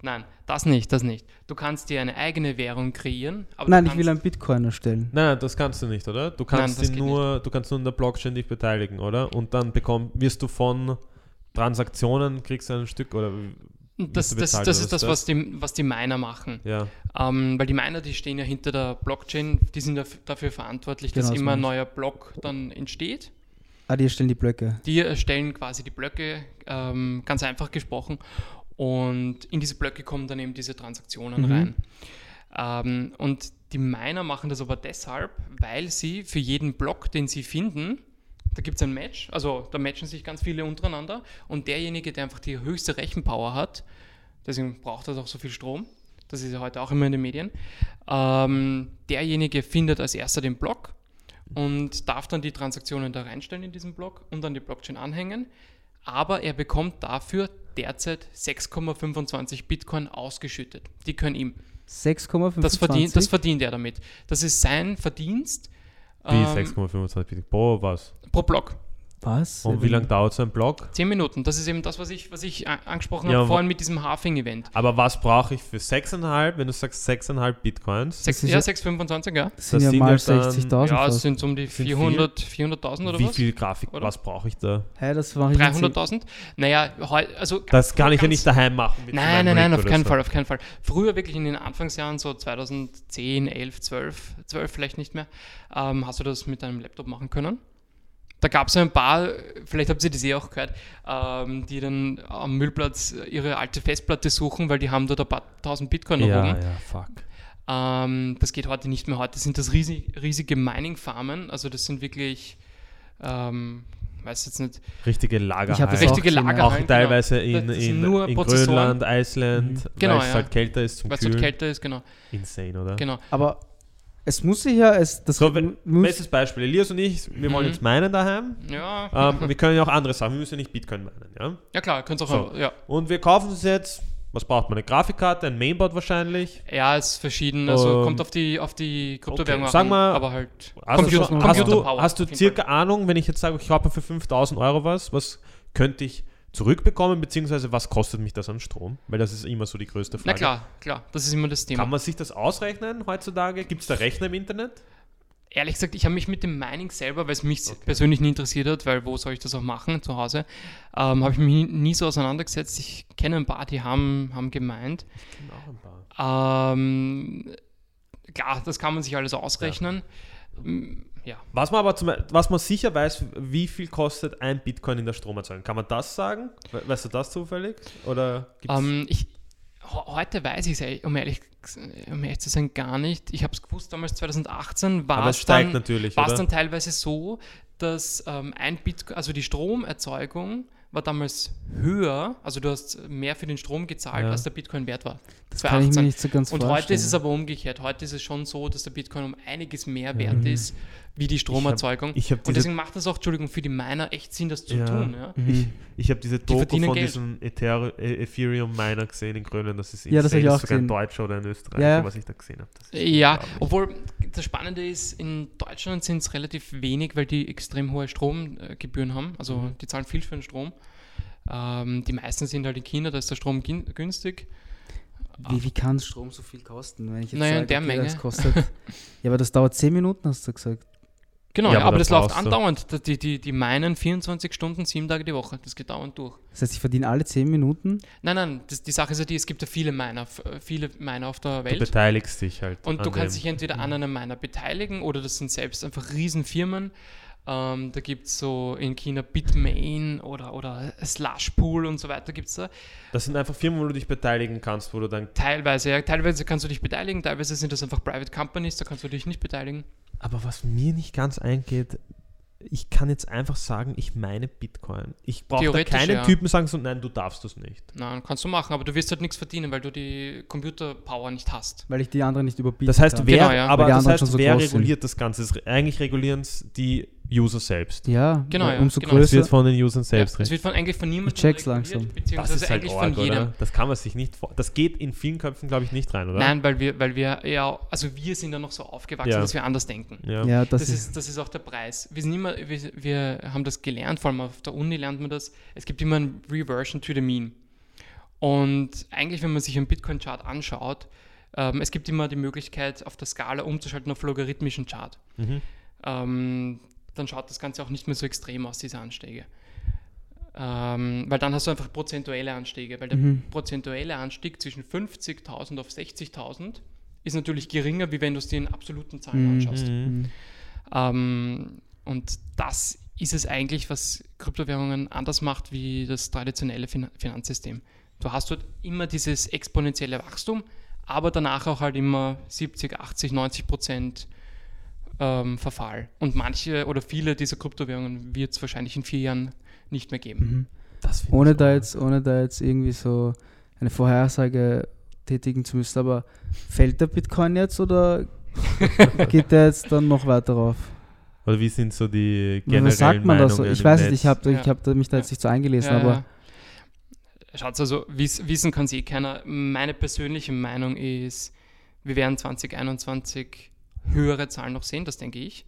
Nein, das nicht, das nicht. Du kannst dir eine eigene Währung kreieren. Aber Nein, ich will einen Bitcoin erstellen. Nein, das kannst du nicht, oder? Du kannst Nein, nur, du kannst nur in der Blockchain dich beteiligen, oder? Und dann bekomm, wirst du von Transaktionen kriegst du ein Stück oder wie- Das, das, das ist das, was die, was die Miner machen. ja. Ähm, weil die Miner, die stehen ja hinter der Blockchain, die sind daf- dafür verantwortlich, dass Genau, das immer ein neuer Block dann entsteht. Ah, die erstellen die Blöcke. Die erstellen quasi die Blöcke, ähm, ganz einfach gesprochen. Und in diese Blöcke kommen dann eben diese Transaktionen Mhm. rein. Ähm, und die Miner machen das aber deshalb, weil sie für jeden Block, den sie finden, da gibt es ein Match, also da matchen sich ganz viele untereinander und derjenige, der einfach die höchste Rechenpower hat, deswegen braucht er auch so viel Strom, das ist ja heute auch immer in den Medien, ähm, derjenige findet als erster den Block und darf dann die Transaktionen da reinstellen in diesen Block und an die Blockchain anhängen. Aber er bekommt dafür derzeit 6,25 Bitcoin ausgeschüttet. Die können ihm. 6,25. Das verdient, das verdient er damit. Das ist sein Verdienst Wie ähm, 6,25 Bitcoin pro was? pro Block. Was? Und wie lange dauert so ein Block? 10 Minuten. Das ist eben das, was ich, was ich angesprochen Ja, habe vorhin mit diesem Halving-Event. Aber was brauche ich für 6,5, wenn du sagst 6,5 Bitcoins? Sechs- ist Ja, ja- 6,25, ja. Das sind das ja sind mal ja dann- 60.000 Ja, es fast. sind um die Sind 400 400.000 oder Wie was? viel Grafik, Oder? was brauche ich da? Hä, das jetzt 300.000? Naja, also Das kann ich ja nicht daheim machen. mit Nein, nein, nein, auf keinen so. Fall, auf keinen Fall. Früher wirklich in den Anfangsjahren, so 2010, 11, 12, 12 vielleicht nicht mehr, ähm, hast du das mit deinem Laptop machen können. Da gab es ein paar, vielleicht habt ihr das eh auch gehört, ähm, die dann am Müllplatz ihre alte Festplatte suchen, weil die haben dort ein paar tausend Bitcoin Ja, erhoben. ja, fuck. Ähm, das geht heute nicht mehr. Heute sind das riesig, riesige Mining-Farmen, also das sind wirklich, ähm, weiß jetzt nicht, Richtige Lagerhallen. Ich hab das richtige auch gesehen, ja. Lagerhallen. auch teilweise genau. in, in, nur in. Grönland, Island, Genau, weil es ja. halt kälter ist zum weil es dort Kühlen. kälter ist, genau. Insane, oder? genau. Aber es muss sich ja, es, das So, wenn, bestes Beispiel, Elias und ich, wir wollen Mhm. jetzt meinen daheim. Ja, Ähm, wir können ja auch andere Sachen, wir müssen ja nicht Bitcoin meinen, ja? ja klar, könnt auch, So. ja. Und wir kaufen uns jetzt, was braucht man, eine Grafikkarte, ein Mainboard wahrscheinlich. Ja, ist verschieden, also Ähm, kommt auf die, auf die Kryptowährung okay, sagen wir- aber halt Hast, Computer- du, schon, hast, du, Computerpower hast du circa Ahnung, wenn ich jetzt sage, ich kaufe für 5000 Euro was, was könnte ich zurückbekommen, beziehungsweise was kostet mich das an Strom? Weil das ist immer so die größte Na Frage. klar, klar, das ist immer das Thema. Kann man sich das ausrechnen heutzutage? Gibt es da Rechner im Internet? Ehrlich gesagt, ich habe mich mit dem Mining selber, weil es mich Okay. persönlich nie interessiert hat, weil wo soll ich das auch machen, zu Hause, ähm, habe ich mich nie, nie so auseinandergesetzt. Ich kenne ein paar, die haben, haben gemeint, Ich kenne auch ein paar. ähm, klar, das kann man sich alles ausrechnen. Mm, Ja. Was man aber zum, was man sicher weiß, wie viel kostet ein Bitcoin in der Stromerzeugung. Kann man das sagen? We- Weißt du das zufällig? Oder gibt's Ähm, ich, heute weiß ich es, um ehrlich, um ehrlich zu sein, gar nicht. Ich habe es gewusst, damals 2018 war aber es dann, dann teilweise so, dass ähm, ein Bitcoin, also die Stromerzeugung war damals höher, also du hast mehr für den Strom gezahlt, Ja. als der Bitcoin wert war. das kann ich mir nicht so ganz Und vorstellen. heute ist es aber umgekehrt. Heute ist es schon so, dass der Bitcoin um einiges mehr wert ist, wie die Stromerzeugung. ich hab und diese- deswegen macht es auch, Entschuldigung, für die Miner echt Sinn, das zu Ja. tun. Ja? Ich, ich habe diese Doku verdienen von Geld. diesem Ether e- Ethereum-Miner gesehen in Grönland. Das ist Ja, das hab ich auch sogar ein. Deutscher oder ein Österreicher, Ja, was ich da gesehen habe. Das Ja, obwohl das Spannende ist, in Deutschland sind es relativ wenig, weil die extrem hohe Stromgebühren haben. Also Mhm. die zahlen viel für den Strom. Ähm, die meisten sind halt in China, da ist der Strom günstig. Wie, wie kann Strom so viel kosten? Wenn ich jetzt Naja, in sage, der okay, Menge. Das kostet, ja, aber das dauert 10 Minuten, hast du gesagt. Genau, Ja, aber aber, da das läuft du- andauernd. Die, die, die meinen 24 Stunden, sieben Tage die Woche. Das geht dauernd durch. Das heißt, ich verdiene alle 10 Minuten. Nein, nein, das, die Sache ist ja die, es gibt ja viele Miner, äh, viele Miner auf der Du Welt. beteiligst dich halt. Und du kannst dem. dich entweder an einem Miner beteiligen oder das sind selbst einfach Riesenfirmen. Ähm, da gibt es so in China Bitmain oder, oder Slushpool und so weiter gibt es da. Das sind einfach Firmen, wo du dich beteiligen kannst, wo du dann. Teilweise, ja, teilweise kannst du dich beteiligen, teilweise sind das einfach Private Companies, da kannst du dich nicht beteiligen. Aber was mir nicht ganz eingeht, ich kann jetzt einfach sagen, ich meine Bitcoin. Ich brauche da keinen ja. Typen sagen, so, nein, du darfst das nicht. Nein, kannst du machen, aber du wirst halt nichts verdienen, weil du die Computerpower nicht hast. Weil ich die anderen nicht überbieten Das heißt, wer, Genau, ja. aber das heißt, so wer groß sind. reguliert das Ganze? Eigentlich regulieren es die User selbst. Ja, Genau, ja, umso genau. Es größer. wird von den Usern Ja, selbst es recht. wird von, eigentlich von niemandem Ich check's langsam. Das beziehungsweise ist halt eigentlich arg, von jedem. oder? Das kann man sich nicht vor. Das geht in vielen Köpfen, glaube ich, nicht rein, oder? Nein, weil wir, weil wir ja, also wir sind ja noch so aufgewachsen, Ja. dass wir anders denken. Ja. ja, das, Das, ist, ist, das ist auch der Preis. Wir, sind immer, wir, wir haben das gelernt, vor allem auf der Uni lernt man das. Es gibt immer ein Reversion to the Mean. Und eigentlich, wenn man sich einen Bitcoin-Chart anschaut, ähm, es gibt immer die Möglichkeit, auf der Skala umzuschalten auf logarithmischen Chart. Mhm. Ähm, dann schaut das Ganze auch nicht mehr so extrem aus, diese Anstiege. Ähm, weil dann hast du einfach prozentuelle Anstiege, weil der Mhm. prozentuelle Anstieg zwischen 50.000 auf 60.000 ist natürlich geringer, wie wenn du es dir in absoluten Zahlen Mhm. anschaust. Mhm. Ähm, und das ist es eigentlich, was Kryptowährungen anders macht wie das traditionelle fin Finanzsystem. Du hast dort immer dieses exponentielle Wachstum, aber danach auch halt immer 70, 80, 90 Prozent ähm, Verfall. Und manche oder viele dieser Kryptowährungen wird es wahrscheinlich in vier Jahren nicht mehr geben. Mhm. Ohne da jetzt, ohne da jetzt irgendwie so eine Vorhersage tätigen zu müssen, aber fällt der Bitcoin jetzt oder geht der jetzt dann noch weiter rauf? Oder wie sind so die generellen sagt man das so? Meinungen Ich weiß nicht, ich habe Ja. hab da- mich da jetzt nicht so eingelesen, Ja, aber ja. Schaut also, wissen kann eh keiner. Meine persönliche Meinung ist, wir werden 2021 höhere Zahlen noch sehen, das denke ich.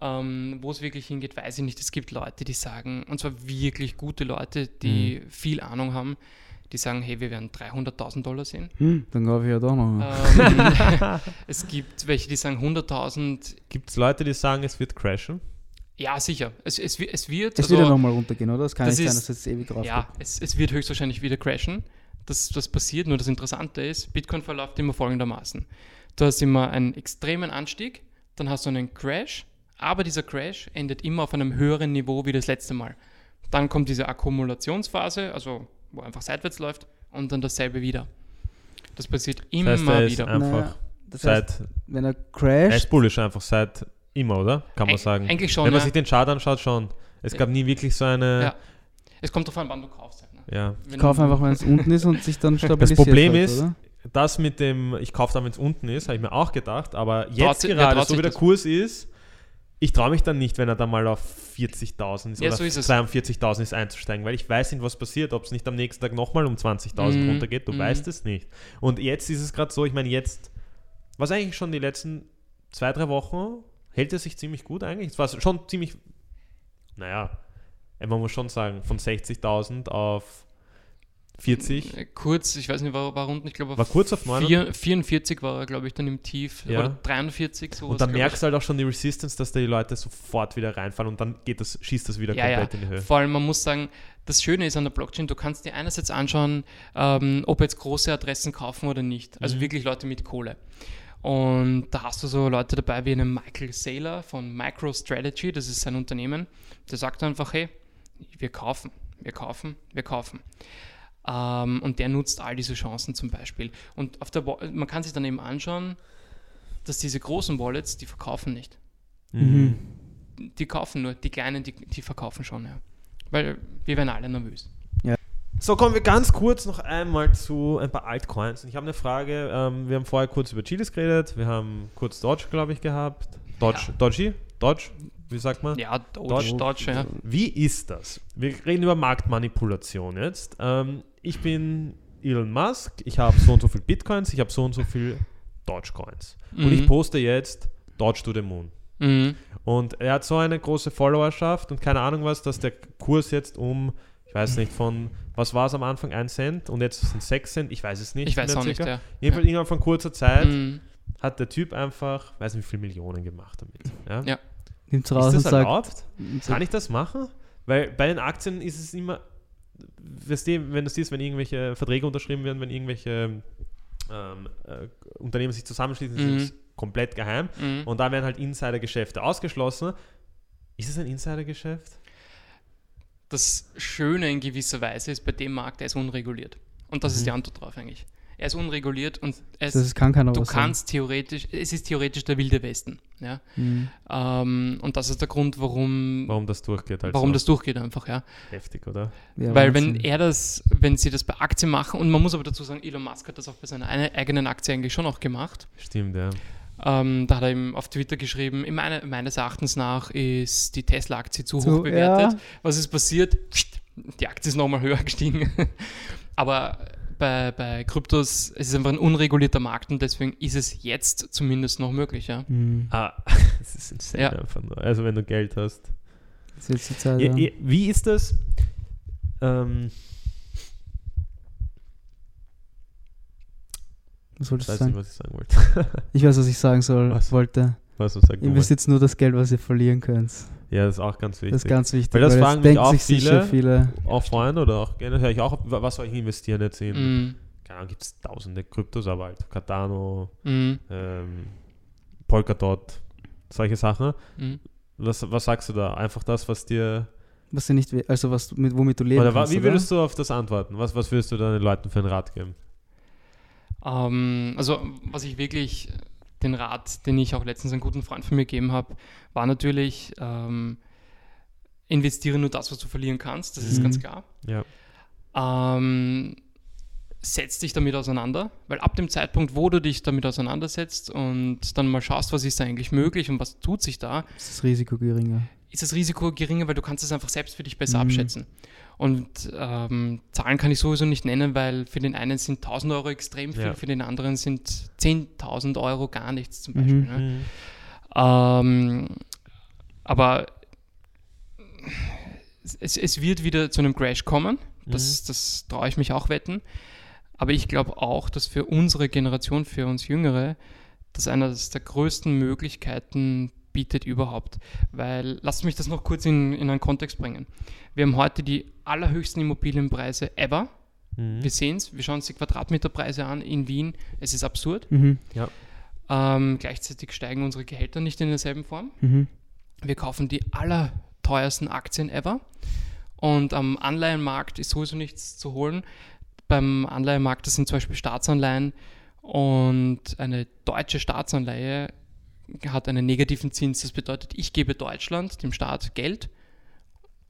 Ähm, Wo es wirklich hingeht, weiß ich nicht. Es gibt Leute, die sagen, und zwar wirklich gute Leute, die Mhm. viel Ahnung haben, die sagen, hey, wir werden 300.000 Dollar sehen. hm, dann kaufe ich ja doch noch. Ähm, es gibt welche, die sagen 100.000. Gibt es Leute, die sagen, es wird crashen? Ja, sicher. Es, es, es wird. es also- wird ja nochmal runtergehen, oder? Es kann das nicht sein, ist- dass es jetzt ewig rauf Ja, es, es wird höchstwahrscheinlich wieder crashen. Das, das passiert, nur das Interessante ist, Bitcoin verläuft immer folgendermaßen. Du hast immer einen extremen Anstieg, dann hast du einen Crash, aber dieser Crash endet immer auf einem höheren Niveau wie das letzte Mal. Dann kommt diese Akkumulationsphase, also wo einfach seitwärts läuft, und dann dasselbe wieder. Das passiert immer heißt, er ist wieder. ein- Naja, einfach das heißt, Seit, wenn er er crasht, ist bullish einfach seit immer, oder? Kann man sagen. Eigentlich schon. Wenn man ja. sich den Chart anschaut, schon. Es gab nie wirklich so eine. Ja. Es kommt darauf an, wann du kaufst. Halt, ne? Ja. Wenn kauf einfach, wenn es unten ist und sich dann stabilisiert. Problem halt, ist, oder? Das mit dem, ich kaufe dann, wenn es unten ist, habe ich mir auch gedacht, aber Traut jetzt wer gerade, traut so wie der? Kurs ist, ich traue mich dann nicht, wenn er dann mal auf 40.000 ist Ja, oder so ist es. 42.000 ist einzusteigen, weil ich weiß nicht, was passiert, ob es nicht am nächsten Tag nochmal um 20.000 Mhm. runtergeht, du Mhm. weißt es nicht. Und jetzt ist es gerade so, ich meine, jetzt, was eigentlich schon die letzten zwei, drei Wochen, hält es sich ziemlich gut eigentlich. Es war schon ziemlich, naja, man muss schon sagen, von 60.000 auf 40, Äh, Kurz, ich weiß nicht, war, war unten, ich glaube, war kurz auf 9 Vier- 44 war er, glaube ich, dann im Tief. Ja. Oder 43, so. Und dann merkst du halt auch schon die Resistance, dass da die Leute sofort wieder reinfallen und dann geht das, schießt das wieder Ja, ja. komplett in die Höhe. Vor allem, man muss sagen, das Schöne ist an der Blockchain, du kannst dir einerseits anschauen, ähm, ob jetzt große Adressen kaufen oder nicht. Also Mhm. wirklich Leute mit Kohle. Und da hast du so Leute dabei wie einen Michael Saylor von MicroStrategy, das ist sein Unternehmen. Der sagt einfach, hey, wir kaufen, wir kaufen, wir kaufen. Ähm, und der nutzt all diese Chancen zum Beispiel. Und auf der man kann sich dann eben anschauen, dass diese großen Wallets, die verkaufen nicht. Mhm. Die kaufen nur, die kleinen, die, die verkaufen schon, ja. Weil wir werden alle nervös. So, kommen wir ganz kurz noch einmal zu ein paar Altcoins. Und ich habe eine Frage. Ähm, wir haben vorher kurz über Chilis geredet. Wir haben kurz Dodge, glaube ich, gehabt. Dodge, Ja. Dodgy? Dodge? Wie sagt man? Ja, Doge, Dodge- Dodge, ja. Wie ist das? Wir reden über Marktmanipulation jetzt. Ähm, ich bin Elon Musk. Ich habe so und so viel Bitcoins. Ich habe so und so viel Dogecoins. Und ich Mhm. poste jetzt Dodge to the Moon. Mhm. Und er hat so eine große Followerschaft und keine Ahnung was, dass der Kurs jetzt um, ich weiß nicht, von, was war es am Anfang, 1 Cent und jetzt sind 6 Cent, ich weiß es nicht. Ich weiß auch nicht, ja. Jedenfalls innerhalb von kurzer Zeit Mhm. hat der Typ einfach, weiß nicht wie viele Millionen gemacht damit. Ja? Ja. Nimmt raus Ist und das sagt, erlaubt? Kann ich das machen? Weil bei den Aktien ist es immer, wenn du siehst, wenn irgendwelche Verträge unterschrieben werden, wenn irgendwelche ähm, äh, Unternehmen sich zusammenschließen, Mhm. ist es komplett geheim. Mhm. Und da werden halt Insidergeschäfte ausgeschlossen. Ist es ein Insidergeschäft? Das Schöne in gewisser Weise ist bei dem Markt, er ist unreguliert. Und das Mhm. ist die Antwort drauf eigentlich. Er ist unreguliert und es, das kann keiner du kannst theoretisch, es ist theoretisch der wilde Westen. Ja? Mhm. Ähm, und das ist der Grund, warum, Warum das durchgeht halt warum das durchgeht einfach, ja. heftig, oder? Ja, Weil wenn Wahnsinn. er das, wenn sie das bei Aktien machen, und man muss aber dazu sagen, Elon Musk hat das auch bei seiner eine- eigenen Aktie eigentlich schon auch gemacht. Stimmt, ja. Ähm, da hat er ihm auf Twitter geschrieben, in meine, meines Erachtens nach ist die Tesla-Aktie zu, Zu- hoch bewertet. ja. Was ist passiert? Die Aktie ist nochmal höher gestiegen. Aber bei, bei Kryptos, es ist einfach ein unregulierter Markt und deswegen ist es jetzt zumindest noch möglich, ja. Mhm. Ah, das ist insane ja. einfach nur. Also wenn du Geld hast. Ist Zeit, ja, ja. Wie ist das? Ähm, was wolltest ich weiß nicht, was ich sagen wollte. ich weiß, was ich sagen soll, was? wollte. Was, was Investiert nur das Geld, was ihr verlieren könnt. Ja, das ist auch ganz wichtig. Das ist ganz wichtig. Weil das jetzt fragen mich auch sich sicher viele. auch Freunde oder auch gerne höre ich auch, wa- was soll ich investieren jetzt in? Mhm. Keine Ahnung, gibt es tausende Kryptos, aber halt Cardano, Mhm. ähm, Polkadot, solche Sachen. Mhm. Was, was sagst du da? Einfach das, was dir. Was sie nicht, also was mit, womit du leben Oder kannst, wie oder? würdest du auf das antworten? Was, was würdest du deinen Leuten für einen Rat geben? Ähm, also, was ich wirklich, den Rat, den ich auch letztens einem guten Freund von mir gegeben habe, war natürlich, ähm, investiere nur das, was du verlieren kannst, das ist Mhm. ganz klar. Ja. Ähm, setz dich damit auseinander, weil ab dem Zeitpunkt, wo du dich damit auseinandersetzt und dann mal schaust, was ist da eigentlich möglich und was tut sich da, ist das Risiko geringer. ist das Risiko geringer, weil du kannst es einfach selbst für dich besser Mhm. abschätzen. Und ähm, Zahlen kann ich sowieso nicht nennen, weil für den einen sind 1000 Euro extrem viel, Ja. für den anderen sind 10.000 Euro gar nichts zum Beispiel. Mhm. Ne? Ähm, aber es, es wird wieder zu einem Crash kommen. Das, das traue ich mich auch wetten. Aber ich glaube auch, dass für unsere Generation, für uns Jüngere, das einer der größten Möglichkeiten bietet überhaupt. Weil, lasst mich das noch kurz in, in einen Kontext bringen. Wir haben heute die allerhöchsten Immobilienpreise ever. Mhm. Wir sehen es, wir schauen uns die Quadratmeterpreise an in Wien. Es ist absurd. Mhm. Ähm, gleichzeitig steigen unsere Gehälter nicht in derselben Form. Mhm. Wir kaufen die allerteuersten Aktien ever. Und am Anleihenmarkt ist sowieso nichts zu holen. Beim Anleihenmarkt, das sind zum Beispiel Staatsanleihen und eine deutsche Staatsanleihe hat einen negativen Zins. Das bedeutet, ich gebe Deutschland, dem Staat, Geld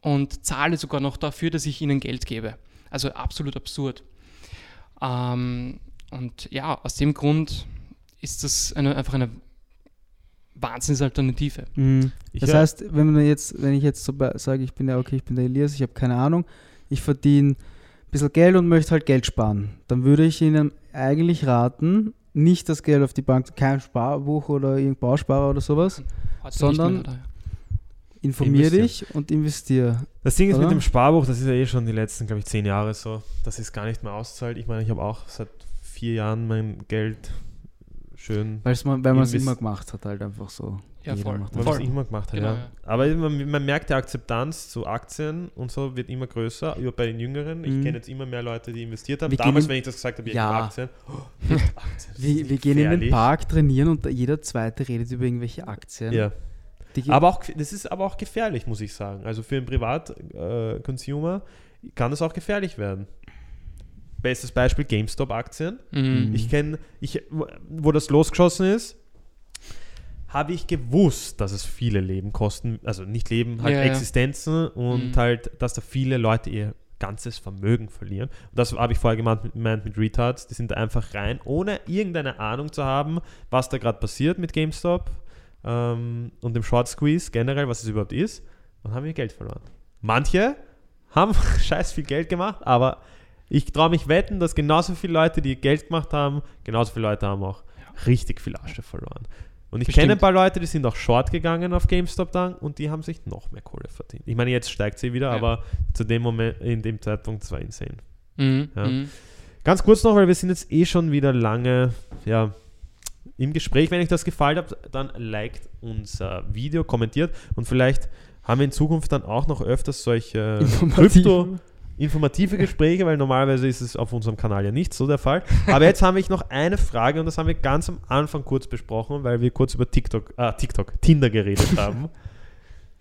und zahle sogar noch dafür, dass ich ihnen Geld gebe. Also absolut absurd. Ähm, und ja, aus dem Grund ist das eine, einfach eine Wahnsinnsalternative. Mhm. Das heißt, wenn man jetzt, wenn ich jetzt so sage, ich bin ja okay, ich bin der Elias, ich habe keine Ahnung, ich verdiene ein bisschen Geld und möchte halt Geld sparen, dann würde ich Ihnen eigentlich raten, nicht das Geld auf die Bank, kein Sparbuch oder irgendein Bausparer oder sowas, Sondern- nicht mehr, oder? informier dich und investier. Das Ding ist mit Oder? dem Sparbuch, das ist ja eh schon die letzten, glaube ich, zehn Jahre so, dass es gar nicht mehr auszahlt. Ich meine, ich habe auch seit vier Jahren mein Geld schön, Weil's man, weil man es immer gemacht hat, halt einfach so. Ja, Jeder voll. macht das. man es immer gemacht hat. Genau, ja. ja. Aber man, man merkt, die Akzeptanz zu Aktien und so wird immer größer, über bei den Jüngeren. Ich Mhm. kenne jetzt immer mehr Leute, die investiert haben. Wir Damals, wenn ich das gesagt habe, Ja. Aktien. Oh, Aktien Wir, wir gehen in den. Park trainieren und jeder Zweite redet über irgendwelche Aktien. Ja. Aber auch, das ist aber auch gefährlich, muss ich sagen. Also für einen Privat-Consumer kann das auch gefährlich werden. Bestes Beispiel GameStop-Aktien. Mhm. Ich kenne, ich, wo das losgeschossen ist, habe ich gewusst, dass es viele Leben kosten, also nicht Leben, halt Ja, ja. Existenzen und Mhm. halt, dass da viele Leute ihr ganzes Vermögen verlieren. Und das habe ich vorher gemeint mit, gemeint mit Retards, die sind da einfach rein, ohne irgendeine Ahnung zu haben, was da gerade passiert mit GameStop ähm, und dem Short Squeeze generell, was es überhaupt ist, und haben ihr Geld verloren. Manche haben scheiß viel Geld gemacht, aber ich traue mich wetten, dass genauso viele Leute, die Geld gemacht haben, genauso viele Leute haben auch richtig viel Asche verloren. Und ich Bestimmt. kenne ein paar Leute, die sind auch short gegangen auf GameStop dann und die haben sich noch mehr Kohle verdient. Ich meine, jetzt steigt sie wieder, Ja. aber zu dem Moment, in dem Zeitpunkt, das war insane. Mhm. Ja. Mhm. Ganz kurz noch, weil wir sind jetzt eh schon wieder lange ja, im Gespräch. Wenn euch das gefallen hat, dann liked unser Video, kommentiert und vielleicht haben wir in Zukunft dann auch noch öfters solche. Krypto informative Gespräche, weil normalerweise ist es auf unserem Kanal ja nicht so der Fall. Aber jetzt habe ich noch eine Frage und das haben wir ganz am Anfang kurz besprochen, weil wir kurz über TikTok, ah, TikTok, Tinder geredet haben.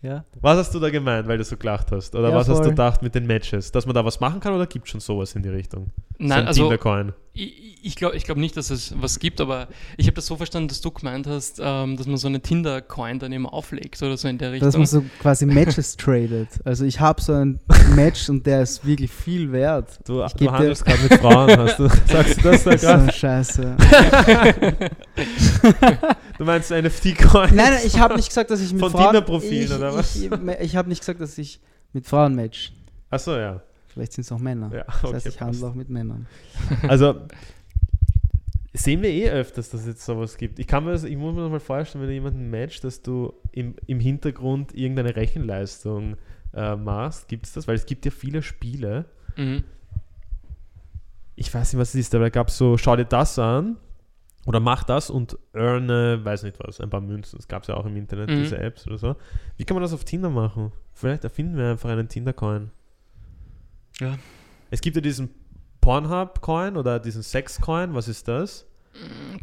Ja. Was hast du da gemeint, weil du so gelacht hast? Oder Ja, was hast du voll. gedacht mit den Matches? Dass man da was machen kann oder gibt es schon sowas in die Richtung? so Nein, ein also Tinder-Coin. Ich, ich glaube ich glaub nicht, dass es was gibt, aber ich habe das so verstanden, dass du gemeint hast, ähm, dass man so eine Tinder-Coin dann immer auflegt oder so in der Richtung. Dass man so quasi Matches tradet. Also ich habe so ein Match und der ist wirklich viel wert. Du, Ich du handelst gerade mit Frauen, hast du, sagst du das da so gerade? eine Scheiße. Du meinst NFT-Coin? Nein, nein, ich habe nicht gesagt, dass ich mit Von Frauen... Tinder-Profilen, ich, oder was? Ich, ich habe nicht gesagt, dass ich mit Frauen match. Achso, ja. Vielleicht sind es auch Männer. ja Das okay, heißt, ich passt. handle auch mit Männern. Also sehen wir eh öfters, dass es jetzt sowas gibt. Ich kann mir das, ich muss mir das mal vorstellen, wenn du jemanden matcht, dass du im, im Hintergrund irgendeine Rechenleistung äh, machst. Gibt es das? Weil es gibt ja viele Spiele. mhm. Ich weiß nicht, was es ist, aber da gab es so, schau dir das an. oder mach das und earne, weiß nicht was, ein paar Münzen. Das gab es ja auch im Internet, Mhm. diese Apps oder so. Wie kann man das auf Tinder machen? Vielleicht erfinden wir einfach einen Tinder-Coin. Ja. Es gibt ja diesen Pornhub-Coin oder diesen Sex-Coin. Was ist das?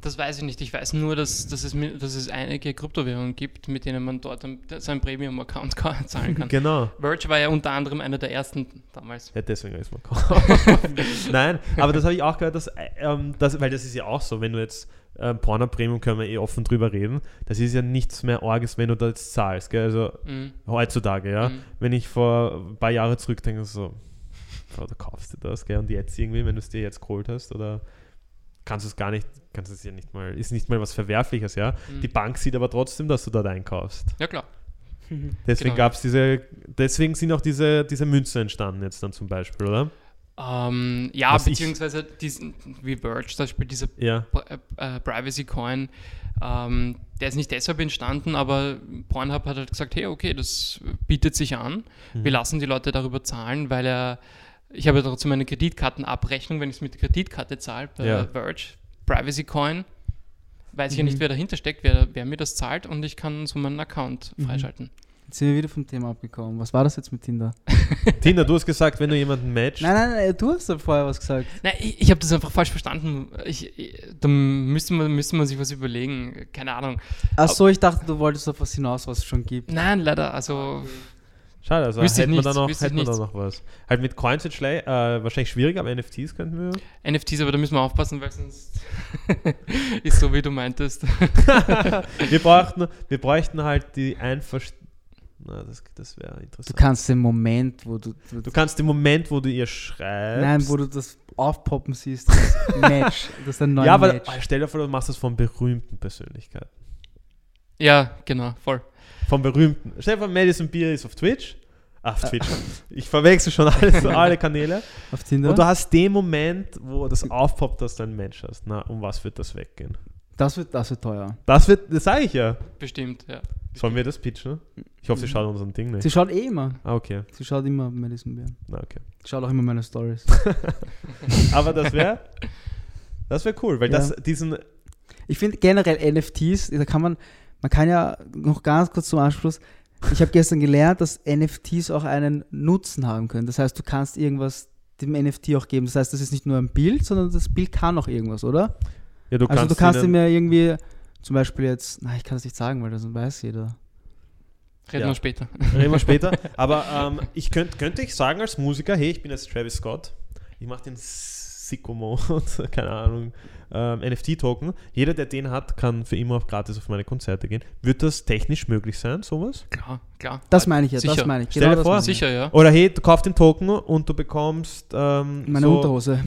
Das weiß ich nicht. Ich weiß nur, dass, dass, es, dass es einige Kryptowährungen gibt, mit denen man dort ein- seinen Premium-Account zahlen kann. Genau. Verge war ja unter anderem einer der ersten damals. Ja, deswegen ist man Nein, aber das habe ich auch gehört, dass, äh, ähm, das, weil das ist ja auch so, wenn du jetzt ähm, Porno Premium können wir eh offen drüber reden, das ist ja nichts mehr Orges, wenn du da jetzt zahlst, gell? also Mhm. heutzutage, ja. Mhm. Wenn ich vor ein paar Jahre zurückdenke, so, du kaufst dir das, gell? und jetzt irgendwie, wenn du es dir jetzt geholt hast, oder kannst du es gar nicht, kannst du es ja nicht mal, ist nicht mal was Verwerfliches, ja. Mhm. Die Bank sieht aber trotzdem, dass du dort einkaufst. Ja, klar. Deswegen Genau. gab es diese, deswegen sind auch diese, diese Münzen entstanden jetzt dann zum Beispiel, oder? Ähm, ja, Was beziehungsweise diesen, wie Verge zum Beispiel, dieser Ja. Pri- äh, Privacy Coin, ähm, der ist nicht deshalb entstanden, aber Pornhub hat halt gesagt, hey, okay, das bietet sich an. Mhm. Wir lassen die Leute darüber zahlen, weil er, ich habe ja trotzdem eine Kreditkartenabrechnung, wenn ich es mit der Kreditkarte zahle, bei Ja. Verge, Privacy Coin, weiß ich ja Mhm. nicht, wer dahinter steckt, wer, wer mir das zahlt und ich kann so meinen Account Mhm. freischalten. Jetzt sind wir wieder vom Thema abgekommen. Was war das jetzt mit Tinder? Tina, du hast gesagt, wenn du jemanden matchst, Nein, nein, nein, du hast ja vorher was gesagt. Nein, ich, ich habe das einfach falsch verstanden. Ich, ich, da müsste man, müsste man sich was überlegen. Keine Ahnung. Ach so, ich dachte, du wolltest auf was hinaus, was es schon gibt. Nein, leider. Also, schade, also Wüsste hätten wir da noch, hätten wir da noch was. Halt mit Coins wird äh, wahrscheinlich schwierig, aber NFTs könnten wir. NFTs, aber da müssen wir aufpassen, weil sonst ist so, wie du meintest. wir, brauchten, wir bräuchten halt die Einverständnis. Na, das, das wäre Du interessant. kannst den Moment, wo du. Du kannst den Moment, wo du ihr schreibst. nein, wo du das aufpoppen siehst, das Match. Das ist ein neues Ja, aber Match. stell dir vor, du machst das von berühmten Persönlichkeiten. ja, genau, voll. Von berühmten. Stell dir vor, Madison Beer ist auf Twitch. Ah, auf Twitch. Ich verwechsel schon alles, alle Kanäle. Auf Tinder. Und du hast den Moment, wo das aufpoppt, dass du ein Mensch hast. Na, um was wird das weggehen? das, wird, das wird teuer. Das wird, das sage ich ja. Bestimmt, ja. Sollen wir das pitchen? Ich hoffe, sie schaut unseren Ding nicht. Sie schaut eh immer. Ah, okay. Sie schaut immer Madison Beer. Na, okay. Sie schaut auch immer meine Stories. Aber das wäre, das wäre cool, weil Ja. das diesen, Ich finde generell NFTs, da kann man, man kann ja noch ganz kurz zum Anschluss, ich habe gestern gelernt, dass NFTs auch einen Nutzen haben können. Das heißt, du kannst irgendwas dem NFT auch geben. Das heißt, das ist nicht nur ein Bild, sondern das Bild kann auch irgendwas, oder? ja, du also kannst, du kannst ihm ja irgendwie, zum Beispiel jetzt, nein, ich kann das nicht sagen, weil das weiß jeder. Reden Ja. wir später. Reden wir später. Aber ähm, ich könnt, könnte ich sagen als Musiker, hey, ich bin jetzt Travis Scott. Ich mache den Sicko-Mode, keine Ahnung, ähm, NFT-Token. Jeder, der den hat, kann für immer auch gratis auf meine Konzerte gehen. Wird das technisch möglich sein, sowas? Klar, klar. Das meine ich ja, das Sicher. meine ich. Stell dir das vor. Sicher, ja. Oder hey, du kaufst den Token und du bekommst ähm, Meine so, Unterhose.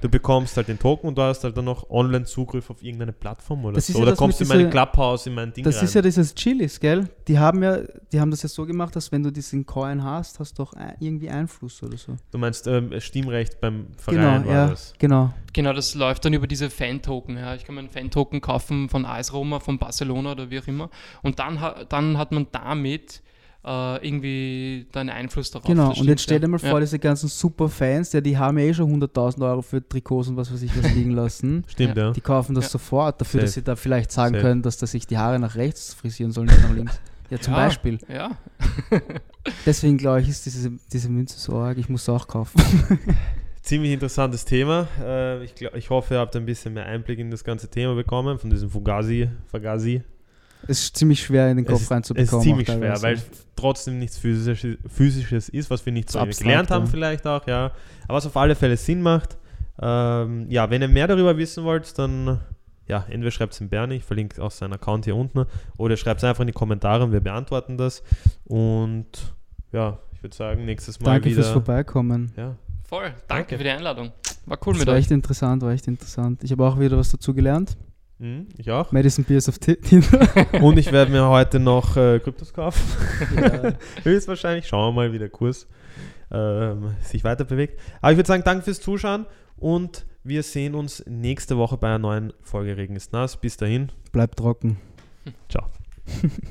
Du bekommst halt den Token und du hast halt dann noch Online-Zugriff auf irgendeine Plattform oder Das ist so. ja Oder das kommst du in mein dieser- Clubhouse, in mein Ding Das rein. ist ja dieses Chilis, gell? Die haben ja, die haben das ja so gemacht, dass wenn du diesen Coin hast, hast du auch irgendwie Einfluss oder so. du meinst ähm, Stimmrecht beim Verein genau, war ja, das. genau. Genau, das läuft dann über diese Fan-Token. Ja. Ich kann mir einen Fan-Token kaufen von AS Roma, von Barcelona oder wie auch immer. Und dann, ha dann hat man damit äh, irgendwie deinen Einfluss darauf. Genau, und jetzt stell dir mal ja. vor, diese ganzen Superfans, ja, die haben ja eh schon 100.000 Euro für Trikots und was weiß ich was liegen lassen. Stimmt, ja. Die kaufen das Ja. sofort, dafür, dass Safe. sie da vielleicht sagen Safe. können, dass da sich die Haare nach rechts frisieren sollen, nicht nach links. Ja, zum Ja. Beispiel. Ja, Deswegen glaube ich, ist diese, diese Münze so arg, ich muss sie auch kaufen. Ziemlich interessantes Thema. Äh, ich, glaub, ich hoffe, ihr habt ein bisschen mehr Einblick in das ganze Thema bekommen, von diesem Fugazi. Fugazi. Es ist ziemlich schwer in den Es Kopf es reinzubekommen. ist ziemlich schwer, weil trotzdem nichts Physisches, Physisches ist, was wir nicht so abstrakt, gelernt haben, ja. vielleicht auch, ja. Aber was auf alle Fälle Sinn macht. Ähm, ja, wenn ihr mehr darüber wissen wollt, dann ja, entweder schreibt es in Bernie, ich verlinke auch seinen Account hier unten, oder schreibt es einfach in die Kommentare und wir beantworten das. Und ja, ich würde sagen, nächstes Mal Danke wieder. fürs Vorbeikommen. Ja, voll. Danke, Danke. für die Einladung. War cool Das mit war euch. echt interessant, war echt interessant. Ich habe auch wieder was dazu gelernt. mhm, ich auch. Madison Beers auf Ti- Tinder. Und ich werde mir heute noch äh, Kryptos kaufen. Ja. Höchstwahrscheinlich. Schauen wir mal, wie der Kurs ähm, sich weiter bewegt. Aber ich würde sagen, danke fürs Zuschauen und wir sehen uns nächste Woche bei einer neuen Folge Regen ist nass. Bis dahin. Bleibt trocken. Ciao.